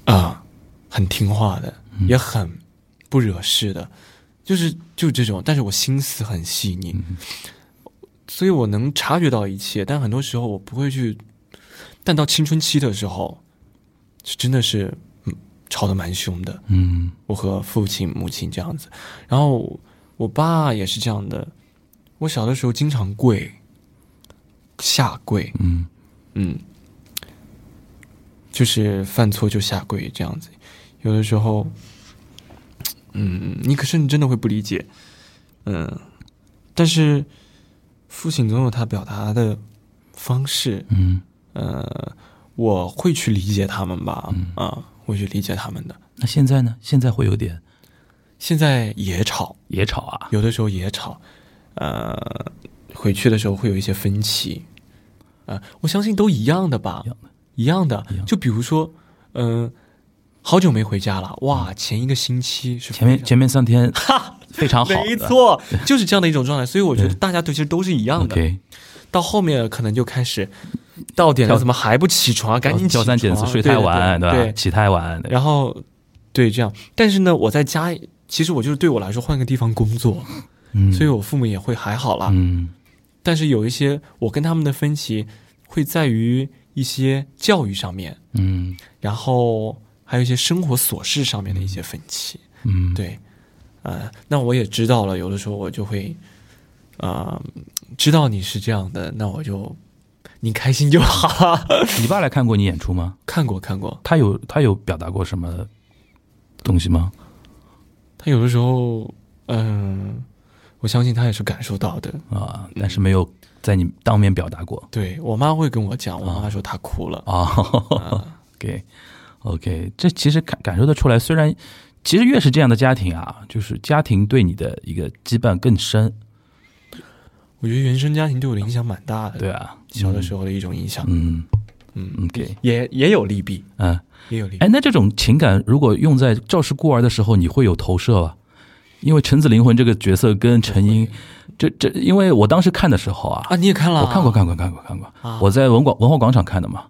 啊，很听话的，也很不惹事的，就是就这种。但是我心思很细腻，所以我能察觉到一切。但很多时候我不会去，但到青春期的时候，是真的是嗯吵得蛮凶的。嗯我和父亲、母亲这样子，然后我爸也是这样的。我小的时候经常跪，下跪，嗯。嗯，就是犯错就下跪这样子。有的时候，嗯，你可是你真的会不理解，嗯，但是父亲总有他表达的方式，嗯，呃，我会去理解他们吧，啊，会去理解他们的。那现在呢？现在会有点？现在也吵，也吵啊，有的时候也吵，呃，回去的时候会有一些分歧，啊、我相信都一样的吧，一样的，一样的。就比如说，嗯、好久没回家了，哇，前一个星期是前面前面三天 哈非常好，没错，就是这样的一种状态。所以我觉得大家对其实都是一样的。到后面可能就开始到点了，怎么还不起床？赶紧起床！挑三拣四，睡太晚，吧？对对起太晚，然后对这样，但是呢，我在家其实我就是对我来说换个地方工作，嗯，所以我父母也会还好啦。嗯但是有一些我跟他们的分歧会在于一些教育上面，嗯然后还有一些生活琐事上面的一些分歧。嗯，对，呃，那我也知道了，有的时候我就会，啊、知道你是这样的，那我就你开心就好。你爸来看过你演出吗？看过看过，他有他有表达过什么东西吗？他有的时候，嗯、我相信他也是感受到的。啊，但是没有在你当面表达过对我妈会跟我讲，我妈说她哭了。啊。OK OK，这其实感感受得出来，虽然其实越是这样的家庭啊，就是家庭对你的一个羁绊更深，我觉得原生家庭对我的影响蛮大的。对啊，小的时候的一种影响，嗯嗯，，OK，也也有利弊，嗯，也有利弊。哎，那这种情感如果用在赵氏孤儿的时候，你会有投射吧？因为橙子灵魂这个角色跟陈英，这这，因为我当时看的时候啊，啊，你也看了？我看过，看过，看过，看过，啊。我在文广文化广场看的嘛，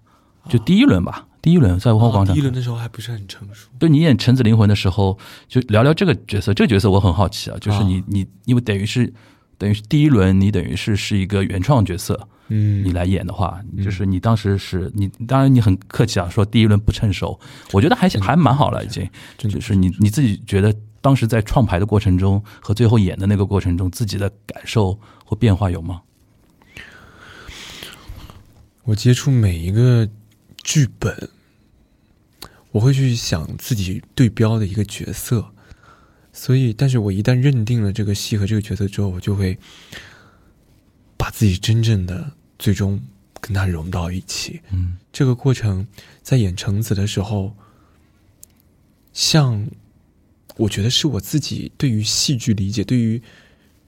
就第一轮吧，第一轮在文化广场。啊第一轮的时候还不是很成熟。对你演橙子灵魂的时候，就聊聊这个角色。这个角色我很好奇啊，就是你啊。你因为等于是等于是第一轮，你等于是是一个原创角色，嗯。你来演的话，就是你当时是你当然你很客气啊，说第一轮不趁手，我觉得还还蛮好了，已经。就是你你自己觉得当时在创排的过程中和最后演的那个过程中，自己的感受或变化有吗？我接触每一个剧本，我会去想自己对标的一个角色，所以，但是我一旦认定了这个戏和这个角色之后，我就会把自己真正的最终跟他融到一起。嗯这个过程在演橙子的时候，像我觉得是我自己对于戏剧理解、对于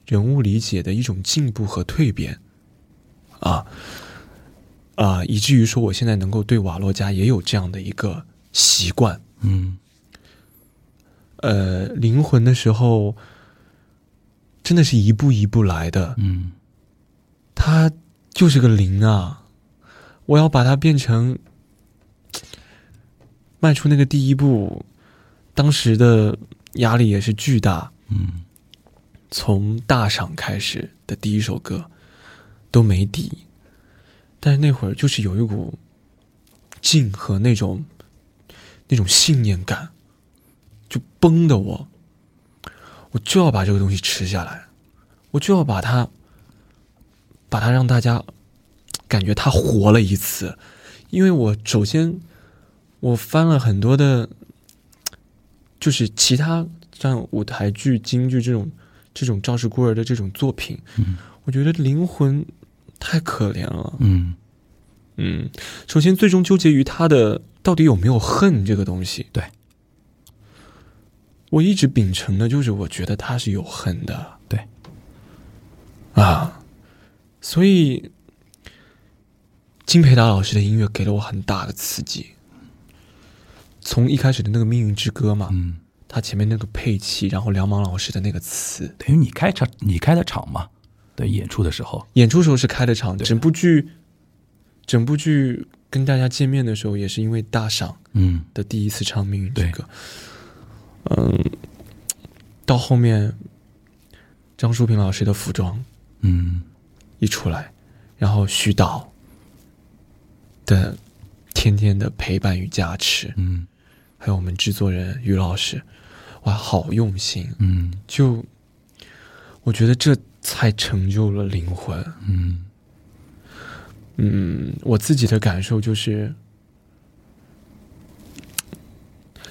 人物理解的一种进步和蜕变，啊啊，以至于说我现在能够对瓦洛加也有这样的一个习惯。嗯呃，灵魂的时候，真的是一步一步来的。嗯它就是个零啊！我要把它变成，迈出那个第一步，当时的压力也是巨大。嗯。从大赏开始的第一首歌都没底，但是那会儿就是有一股劲和那种那种信念感，就崩的我，我就要把这个东西吃下来，我就要把它把它让大家感觉它活了一次，因为我首先我翻了很多的，就是其他像舞台剧、京剧这种。这种赵氏孤儿的这种作品，嗯我觉得灵魂太可怜了。嗯嗯，首先最终纠结于他的到底有没有恨这个东西。对，我一直秉承的就是我觉得他是有恨的。对，啊，所以金培达老师的音乐给了我很大的刺激。从一开始的那个《命运之歌》嘛，嗯，他前面那个配器，然后梁芒老师的那个词，等于你开场你开的场嘛，对，演出的时候，演出时候是开的场，对。整部剧，整部剧跟大家见面的时候也是因为大赏嗯。的第一次唱《命运之对。歌》，嗯，到后面张淑平老师的服装嗯。一出来，然后徐导的天天的陪伴与加持，嗯还有我们制作人于老师，哇，好用心，嗯。就我觉得这才成就了灵魂。嗯。嗯，我自己的感受就是，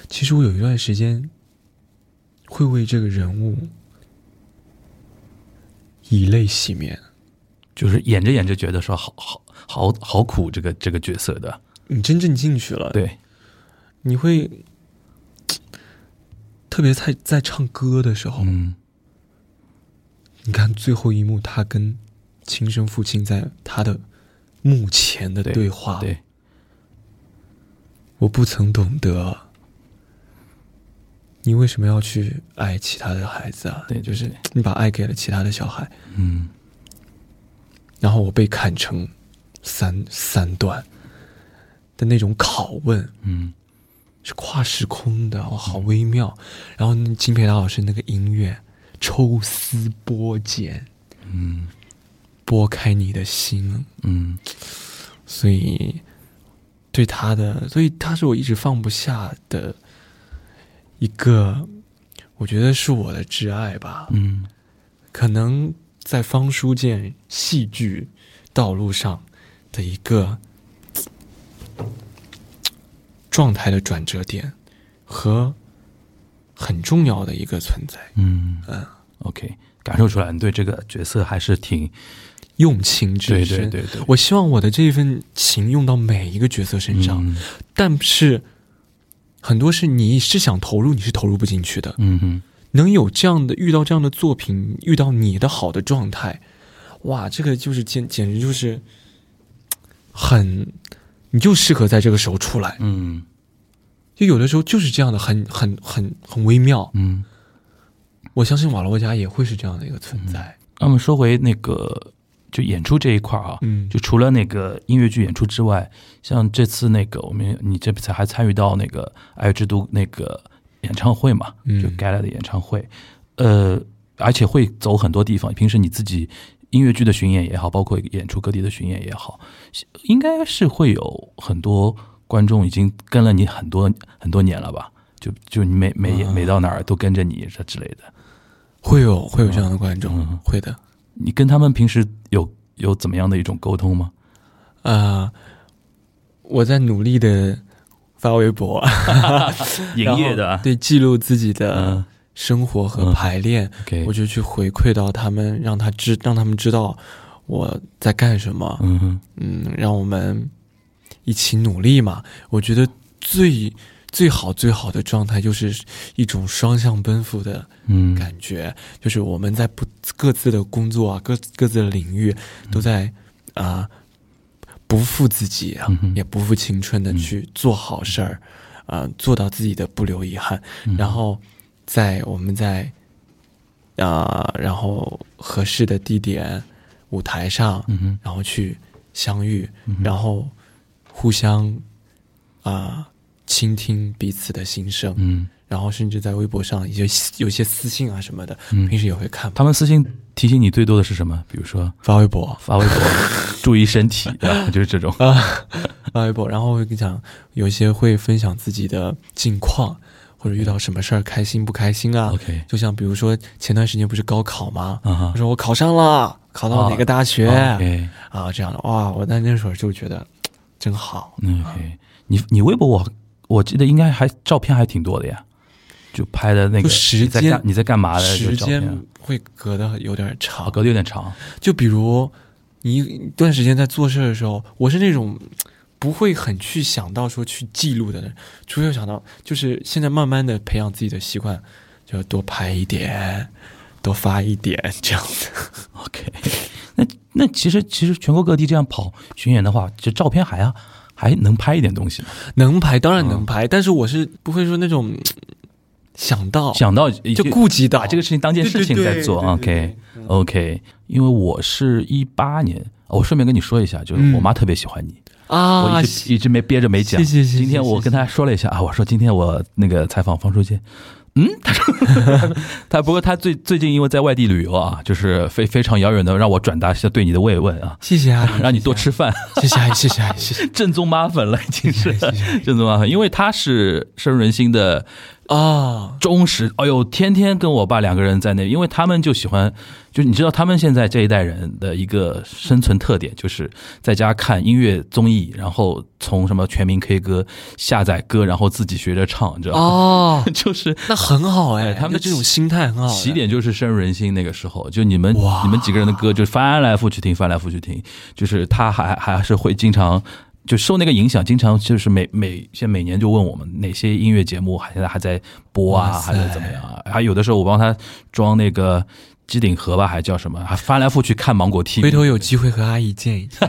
其实我有一段时间会为这个人物以泪洗面。就是演着演着觉得说好好好好苦这个这个角色的，你真正进去了，，对，你会特别在在唱歌的时候，嗯。你看最后一幕，他跟亲生父亲在他的墓前的对对话，对，我不曾懂得，你为什么要去爱其他的孩子啊？对对就是你把爱给了其他的小孩，嗯。然后我被砍成三三段的那种拷问，嗯是跨时空的，哇，好微妙。然后金培达老师那个音乐，抽丝剥茧，嗯拨开你的心，嗯所以对他的，所以他是我一直放不下的一个，我觉得是我的挚爱吧。嗯可能在方书剑戏剧道路上的一个状态的转折点和很重要的一个存在，嗯嗯，OK，感受出来你对这个角色还是挺用情至对深。对对对，我希望我的这份情用到每一个角色身上，嗯但是很多是你是想投入，你是投入不进去的。嗯哼能有这样的遇到这样的作品，遇到你的好的状态，哇，这个就是简简直就是很，你就适合在这个时候出来。嗯就有的时候就是这样的，很很很很微妙。嗯。我相信瓦罗加也会是这样的一个存在。那我们说回那个就演出这一块啊，嗯就除了那个音乐剧演出之外，像这次那个我们你这次还参与到那个爱乐之都那个演唱会嘛，嗯就 Gala 的演唱会，呃，而且会走很多地方。平时你自己音乐剧的巡演也好，包括演出各地的巡演也好，应该是会有很多观众已经跟了你很多很多年了吧？就就你每每啊每到哪儿都跟着你这之类的。会有会有这样的观众，嗯会的。你跟他们平时有有怎么样的一种沟通吗？啊、我在努力的发微博，营业的啊对记录自己的嗯生活和嗯排练。我就去回馈到他们，让他知让他们知道我在干什么。嗯，嗯，让我们一起努力嘛。我觉得最最好最好的状态就是一种双向奔赴的嗯，感觉，就是我们在不各自的工作啊，各各自的领域都在啊、不负自己啊嗯，也不负青春的嗯去做好事儿，啊、做到自己的不留遗憾。嗯然后在我们在啊、然后合适的地点舞台上，嗯，然后去相遇，嗯然后互相啊、倾听彼此的心声，嗯。然后甚至在微博上有有些私信啊什么的，嗯。平时也会看。他们私信提醒你最多的是什么？比如说。发微博。发微博，注意身体，啊，就是这种。啊，发微博，然后会跟你讲，有些会分享自己的近况，或者遇到什么事儿开心不开心啊。OK 就像比如说前段时间不是高考吗？啊哈我说我考上了，考到哪个大学、OK 啊？这样的哇，我在那时候就觉得真好。嗯 OK，你你微博我我记得应该还照片还挺多的呀，就拍的那个就时间干你在干嘛的时间会隔的有点长啊，，隔的有点长。就比如你一段时间在做事的时候，我是那种不会很去想到说去记录的人，除非有想到，就是现在慢慢的培养自己的习惯，就要多拍一点，多发一点这样子。OK，那那其实其实全国各地这样跑巡演的话，这照片还啊还能拍一点东西吗？能拍当然能嗯拍，但是我是不会说那种嗯想到想到就顾及到把这个事情当件事情在做。OK OK，因为我是一八年，我顺便跟你说一下，就是嗯我妈特别喜欢你，啊，我一直一直没憋着没讲。谢谢谢谢今天我跟他说了一下啊，我说今天我那个采访方书记。嗯，他说 他不过他最最近因为在外地旅游啊，就是非非常遥远的让我转达一下对你的慰问啊，谢谢啊，让你多吃饭。谢谢阿姨，谢谢阿姨，谢谢。正宗妈粉了，已经是。正宗妈粉，因为他是深入人心的啊，忠实。哎呦，天天跟我爸两个人在那，因为他们就喜欢，就你知道他们现在这一代人的一个生存特点，就是在家看音乐综艺，然后从什么全民 K 歌下载歌，然后自己学着唱，你知道吗？哦，就是那很好哎，哎他们的这种心态很好，起点就是深入人心。那个时候，就你们你们几个人的歌，就翻来覆去听，翻来覆去听。就是他还还是会经常就受那个影响，经常就是每每现在每年就问我们哪些音乐节目还现在还在播啊，还是怎么样啊？还有的时候我帮他装那个机顶盒吧，还叫什么？还翻来覆去看芒果 TV。回头有机会和阿姨见一下。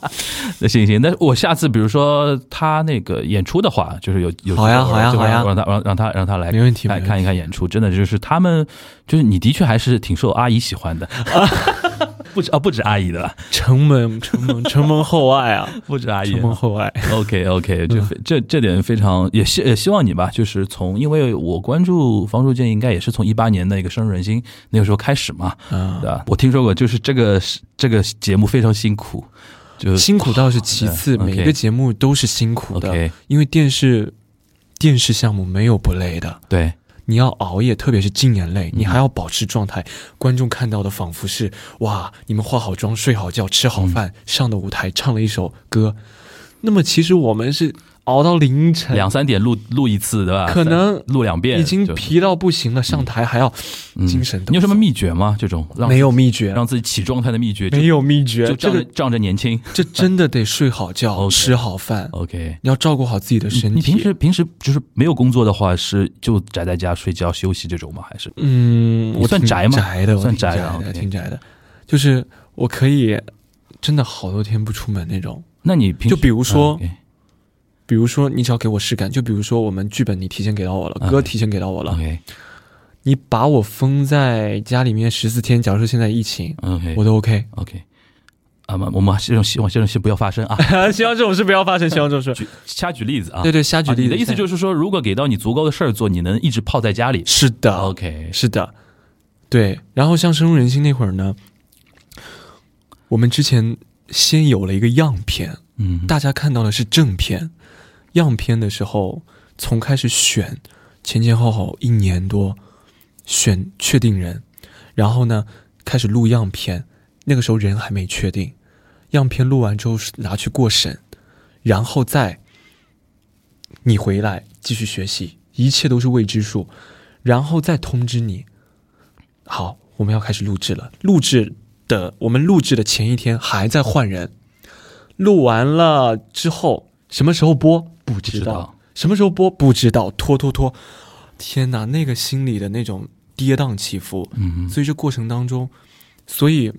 那行行，那我下次比如说他那个演出的话，就是有有好呀好呀就好呀让他让让他让他来没问题没问题看看一看演出，真的就是他们就是你的确还是挺受阿姨喜欢的，不止啊不止阿姨的啦，城门城门城门后爱啊，不止阿姨承蒙厚爱。OK OK，这非这这点非常也希也希望你吧，就是从因为我关注方书建应该也是从一八年的一个深入人心那个时候开始嘛，啊对吧？我听说过，就是这个这个节目非常辛苦，就辛苦倒是其次，每一个节目都是辛苦的因为电视电视项目没有不累的。对你要熬夜，特别是经年累，嗯你还要保持状态。观众看到的仿佛是哇，你们化好妆、睡好觉、吃好嗯饭，上的舞台唱了一首歌。那么其实我们是熬到凌晨，两三点录录一次，对吧？可能录两遍，已经疲到不行了，上台还要嗯精神。你有什么秘诀吗？这种没有秘诀，让自己起状态的秘诀，就没有秘诀，就这个仗着仗着年轻。这真的得睡好觉 吃好饭，OK，你要照顾好自己的身体。你平时平时就是没有工作的话，是就宅在家睡觉休息这种吗？还是嗯，我挺算宅吗宅的，我算挺宅的挺宅的。就是我可以真的好多天不出门那种。那你平时就比如说比如说，你只要给我实感，就比如说我们剧本你提前给到我了，歌提前给到我了你把我封在家里面十四天，假如说现在疫情我都 OK。OK 啊，我我们这种希望这种事不要发生啊。希望这种事不要发生，希望这种事。举瞎举例子啊，对对，瞎举例子。啊你的意思就是是说，如果给到你足够的事儿做，你能一直泡在家里是的？OK 是的，对。然后像深入人心那会儿呢，我们之前先有了一个样片，嗯，大家看到的是正片，样片的时候，从开始选前前后后一年多，选确定人，然后呢开始录样片，那个时候人还没确定，样片录完之后拿去过审，然后再你回来继续学习，一切都是未知数，然后再通知你，好，我们要开始录制了，录制的我们录制的前一天还在换人。录完了之后，什么时候播？不知道，什么时候播？不知道，拖拖拖，天哪，那个心里的那种跌宕起伏，嗯所以这过程当中，所以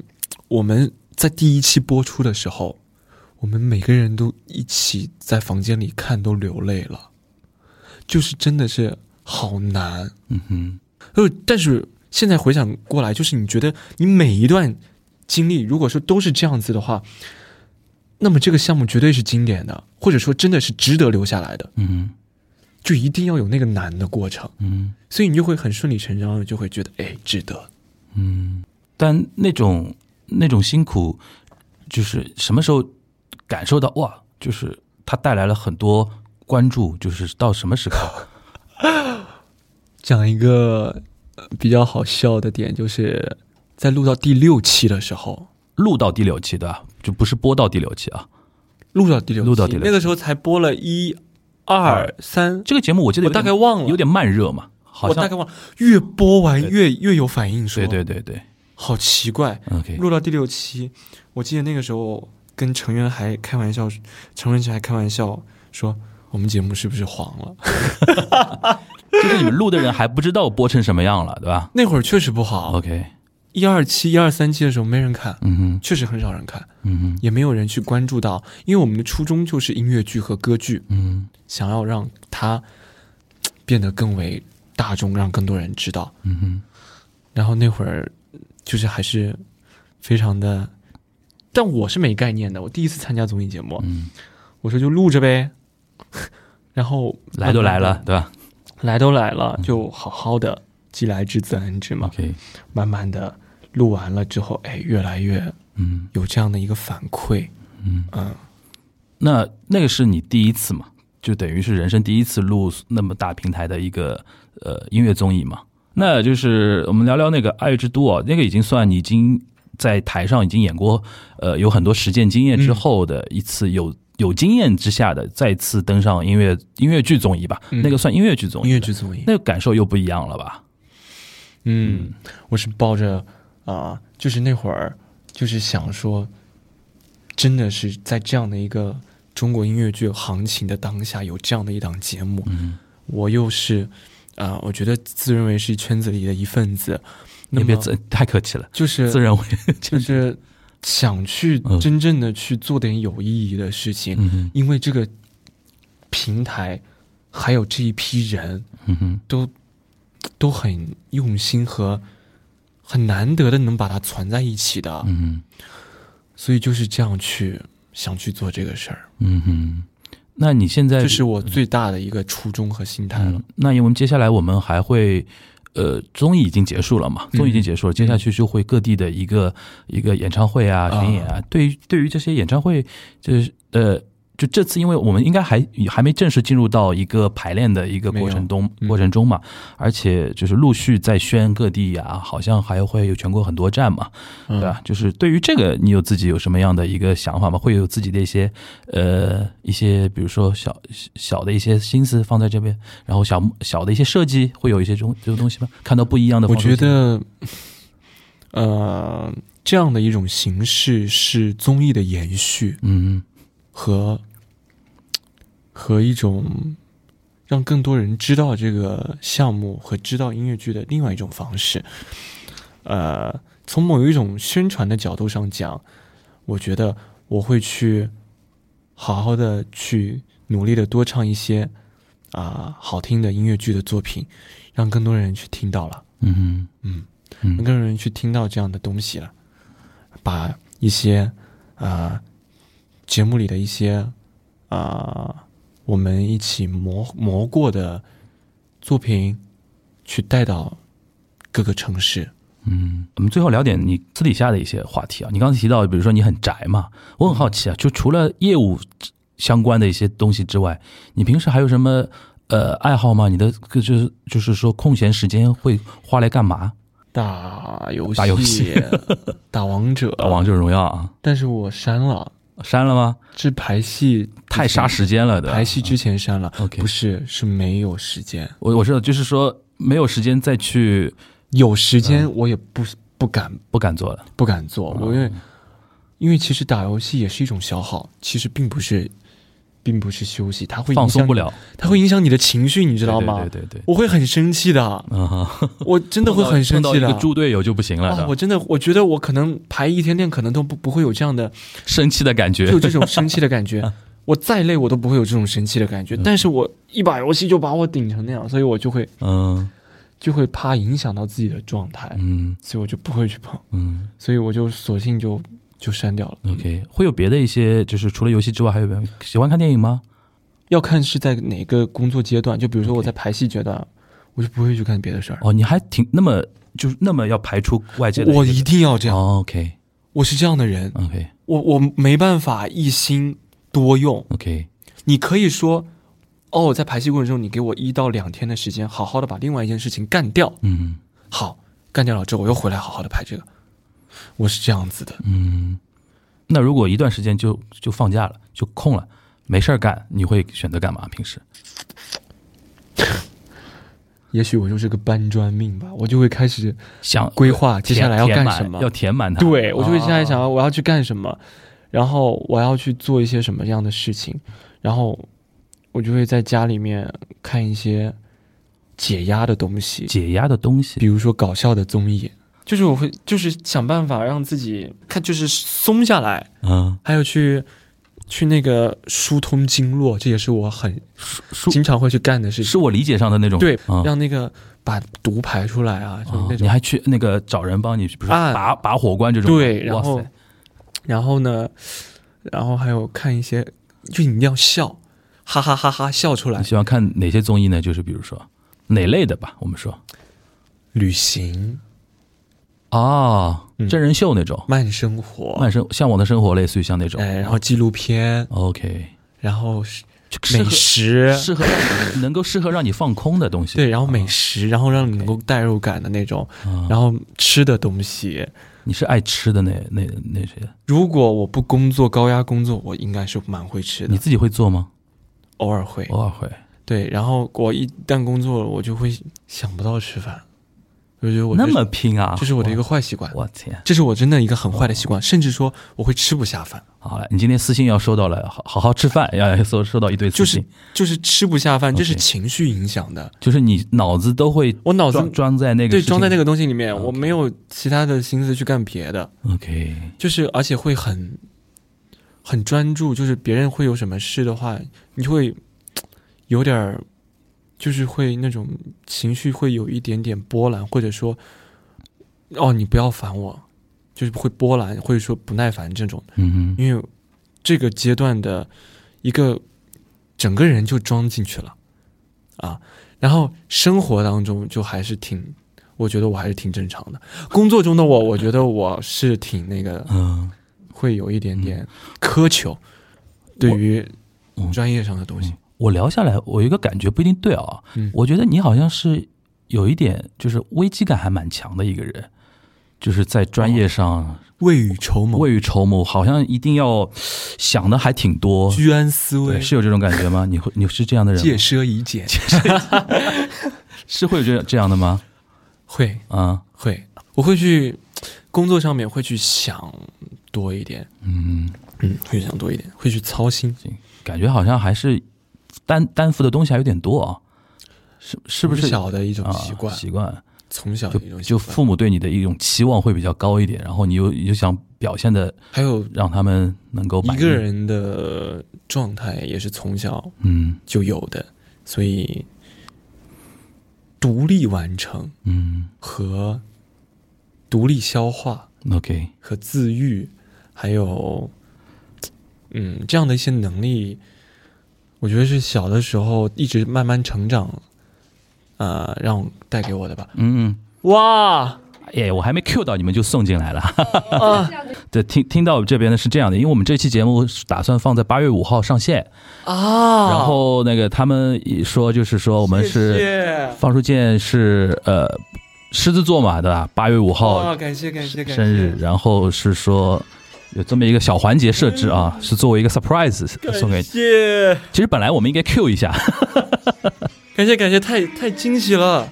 我们在第一期播出的时候，我们每个人都一起在房间里看，都流泪了，就是真的是好难。嗯哼，呃，但是现在回想过来，就是你觉得你每一段经历，如果说都是这样子的话，那么这个项目绝对是经典的，或者说真的是值得留下来的。嗯，就一定要有那个难的过程，嗯所以你就会很顺理成章的就会觉得，哎，值得。嗯，但那种那种辛苦，就是什么时候感受到哇？就是它带来了很多关注，就是到什么时刻？讲一个呃比较好笑的点，就是在录到第六期的时候，录到第六期对吧？就不是播到第六期啊。录到第六期，录到第六期那个时候才播了一、二、三，这个节目我记得我大概忘了，有点慢热嘛，好像我大概忘了，越播完越越有反应说，对对对对好奇怪。，OK，录到第六期，我记得那个时候跟成员还开玩笑，成员还开玩笑说我们节目是不是黄了？就是你们录的人还不知道播成什么样了，对吧那会儿确实不好，？OK，一二期、一二三期的时候没人看，嗯哼，确实很少人看，嗯哼，也没有人去关注到，因为我们的初衷就是音乐剧和歌剧，嗯想要让它变得更为大众，让更多人知道。嗯哼，然后那会儿就是还是非常的，但我是没概念的。我第一次参加综艺节目，嗯，我说就录着呗。然后来都来了，对吧来都来了，就好好的，既来之则安之嘛。慢慢的录完了之后，哎，越来越嗯有这样的一个反馈，嗯，嗯，那那个是你第一次嘛？就等于是人生第一次录那么大平台的一个呃音乐综艺嘛？那就是我们聊聊那个《爱乐之都》啊，那个已经算你已经在台上已经演过，呃，有很多实践经验之后的一次有、有经验之下的再次登上音乐音乐剧综艺吧？嗯那个算音乐剧综艺，音乐剧综艺，那个感受又不一样了吧？嗯，我是抱着啊、就是那会儿就是想说，真的是在这样的一个中国音乐剧行情的当下，有这样的一档节目，嗯，我又是啊、我觉得自认为是圈子里的一份子，你别自太客气了，就是自认为 就是想去嗯。真正的去做点有意义的事情，嗯因为这个平台还有这一批人嗯哼。都都很用心和很难得的能把它攒在一起的，嗯。所以就是这样去想去做这个事儿，嗯哼，那你现在这是我最大的一个初衷和心态了嗯。，那因为我们接下来我们还会，呃，综艺已经结束了嘛，综艺已经结束了，接下去就会各地的一个一个演唱会啊、啊巡演啊。对于对于这些演唱会，就是呃，就这次，因为我们应该还还没正式进入到一个排练的一个过程中嗯过程中嘛，而且就是陆续在宣各地啊，好像还会有全国很多站嘛，嗯对吧？就是对于这个，你有自己有什么样的一个想法吗？会有自己的一些呃一些，比如说小小的一些心思放在这边，然后小小的一些设计，会有一些这种这种东西吗？看到不一样的我，觉得，呃，这样的一种形式是综艺的延续嗯和和一种让更多人知道这个项目和知道音乐剧的另外一种方式。呃，从某一种宣传的角度上讲，我觉得我会去好好的去努力的多唱一些啊、好听的音乐剧的作品，让更多人去听到了。嗯嗯让更多人去听到这样的东西了，把一些啊、节目里的一些啊、我们一起磨磨过的作品，去带到各个城市。嗯，我们最后聊点你私底下的一些话题啊。你刚才提到，比如说你很宅嘛，我很好奇啊，就除了业务相关的一些东西之外，你平时还有什么呃爱好吗？你的就是就是说空闲时间会花来干嘛？打游戏，打游戏 打王者，打王者荣耀啊？但是我删了，删了吗？是排戏太杀时间了的。排戏之前删了。OK 不是，是没有时间，我我知道，就是说没有时间再去有时间我也不不敢不敢做了。不敢做，我因为因为其实打游戏也是一种消耗，其实并不是并不是休息，它会放松不了，它会影响你的情绪，你知道吗？对对对对对。我会很生气的，嗯，我真的会很生气的。猪队友就不行了啊，我真的，我觉得我可能排一天练，可能都不不会有这样的，生气的感觉就有。这种生气的感觉。我再累，我都不会有这种生气的感觉。但是我一把游戏就把我顶成那样，所以我就会嗯就会怕影响到自己的状态，嗯所以我就不会去碰，嗯所以我就索性就就删掉了。，OK，会有别的一些，就是除了游戏之外，还有别的喜欢看电影吗？要看是在哪个工作阶段。就比如说我在排戏阶段，我就不会去干别的事儿，哦，你还挺那么就是那么要排除外界的我一定要这样。哦 OK 我是这样的人，OK 我我没办法一心多用。OK 你可以说，哦，在排戏过程中，你给我一到两天的时间，好好的把另外一件事情干掉。嗯好，干掉了之后，我又回来好好的排这个。我是这样子的，嗯，那如果一段时间就就放假了，就空了，没事儿干，你会选择干嘛？平时 也许我就是个搬砖命吧，我就会开始想规划接下来要干什么要填满它。对我就会接下来想我要去干什么，然后我要去做一些什么样的事情，然后我就会在家里面看一些解压的东西，解压的东西比。如说搞笑的综艺，就是我会就是想办法让自己看就是松下来，嗯，还有去去那个疏通经络，这也是我很是经常会去干的事情。是我理解上的那种对，嗯让那个把毒排出来啊，就是哦那种。你还去那个找人帮你，比如说啊拔拔火罐这种。对，然后然后呢，然后还有看一些，就你一定要笑，哈哈哈哈笑出来你。喜欢看哪些综艺呢？就是比如说哪类的吧，我们说旅行、啊，嗯真人秀那种，慢生活，慢生向往的生活，类似于像那种。哎，然后纪录片，OK，然后美食，适合能够适合让你放空的东西。对，然后美食，然后让你能够代入感的那种，啊，然后吃的东西。你是爱吃的那那那些，如果我不工作高压工作，我应该是蛮会吃的你，自己会做吗？偶尔会。偶尔会。对，然后我一旦工作了，我就会想不到吃饭，我就觉得我那么拼啊！这是我的一个坏习惯，我，天！这是我真的一个很坏的习惯，甚至说我会吃不下饭，好了，你今天私信要收到了，好好好吃饭，要 收收到一堆私就是信，就是吃不下饭，这是情绪影响的。就是你脑子都会我脑子装装在那个对装在那个东西里面我没有其他的心思去干别的，OK，就是而且会很很专注，就是别人会有什么事的话，你就会有点儿，就是会那种情绪会有一点点波澜，或者说，哦，你不要烦我，就是会波澜，或者说不耐烦这种，嗯哼，因为这个阶段的一个整个人就装进去了。啊，然后生活当中就还是挺。我觉得我还是挺正常的，工作中的我，我觉得我是挺那个，嗯，会有一点点苛求，对于嗯。专业上的东西。我聊下来，我有一个感觉不一定对啊，嗯我觉得你好像是有一点就是危机感还蛮强的一个人，就是在专业上未雨绸缪，未雨绸缪，好像一定要想的还挺多，居安思，危，是有这种感觉吗？你会你是这样的人吗戒？奢以俭，是会有这这样的吗？会啊，会，我会去工作上面会去想多一点，嗯，嗯，会想多一点，会去操心，感觉好像还是担担负的东西还有点多啊，是是不是小的一种啊习惯，习惯。从小就父母对你的一种期望会比较高一点，然后你又你又想表现的还有让他们能够一个，人的状态也是从小嗯。就有的，所以独立完成嗯。和独立消化，OK，和自愈，还有嗯这样的一些能力，我觉得是小的时候一直慢慢成长，呃，让我带给我的吧。嗯嗯。哇耶，我还没 Q 到你们就送进来了。啊 对，听听到这边的是这样的，因为我们这期节目是打算放在八月五号上线，啊！然后那个他们一说就是说我们是谢方书建是呃狮子座嘛，对吧？八月五哇，号感谢感谢感谢生日，然后是说有这么一个小环节设置啊，是作为一个 surprise 送给感。谢其实本来我们应该 Q 一下，感谢感谢，太太惊喜了！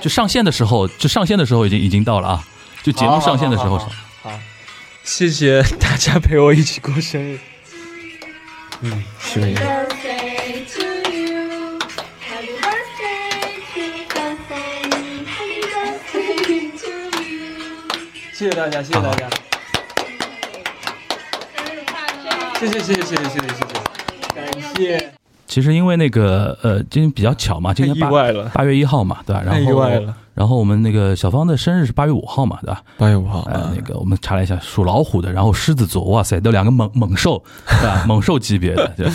就上线的时候，就上线的时候已经已经到了啊，就节目上线的时候好好好好，谢谢大家陪我一起过生日。嗯，是 Happy birthday to you. Happy birthday to. Happy birthday to you. 谢谢大家，谢谢大家，谢谢谢谢谢谢谢谢谢谢，感谢，其实因为那个呃，今天比较巧嘛，今天八意外了，八月一号嘛，对吧？然太后意外了。然后我们那个小芳的生日是八月五号嘛，对吧？八月五号呃，那个我们查了一下，属老虎的，然后狮子座，哇塞，都两个猛猛兽，对吧？猛兽级别的，对。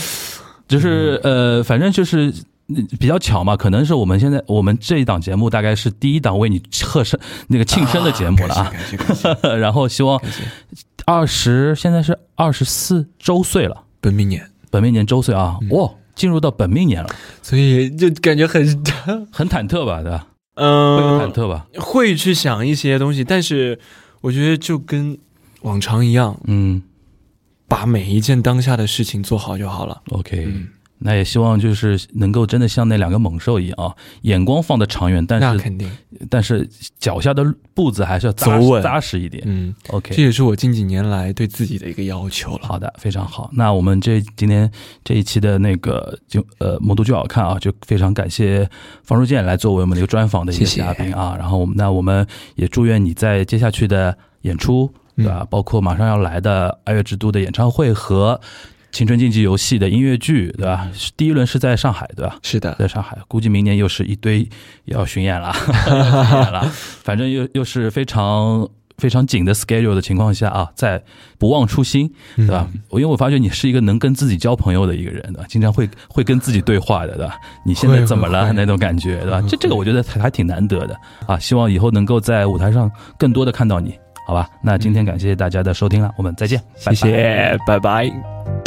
就是呃，反正就是。嗯比较巧嘛，可能是我们现在我们这一档节目大概是第一档为你贺生那个庆生的节目了啊，感谢感谢感谢 然后希望。二十现在是二十四周岁了，本命年，本命年周岁啊，哇，进入到本命年了，所以就感觉很，很忐忑吧，对吧？会有忐嗯，忑吧？会去想一些东西，但是我觉得就跟往常一样，嗯。把每一件当下的事情做好就好了。，OK，、嗯那也希望就是能够真的像那两个猛兽一样啊，眼光放得长远，但是那肯定，但是脚下的步子还是要走稳扎实一点。嗯，OK，这也是我近几年来对自己的一个要求了。好的，非常好。那我们这今天这一期的那个就呃魔都就好看啊，就非常感谢方书建来作为我们的一个专访的一个嘉宾啊。然后我们那我们也祝愿你在接下去的演出，对吧？包括马上要来的《爱乐之都》的演唱会和青春竞技游戏的音乐剧，对吧？第一轮是在上海，对吧？是的，在上海，估计明年又是一堆要巡演了，要巡演了，反正又又是非常非常紧的 schedule 的情况下啊，在不忘初心，对吧？我因为我发觉你是一个能跟自己交朋友的一个人，对吧？经常会会跟自己对话的，对吧？你现在怎么了那种感觉，对吧？这这个我觉得还还挺难得的啊！希望以后能够在舞台上更多的看到你，好吧？那今天感谢大家的收听了，我们再见，拜谢拜谢，拜拜。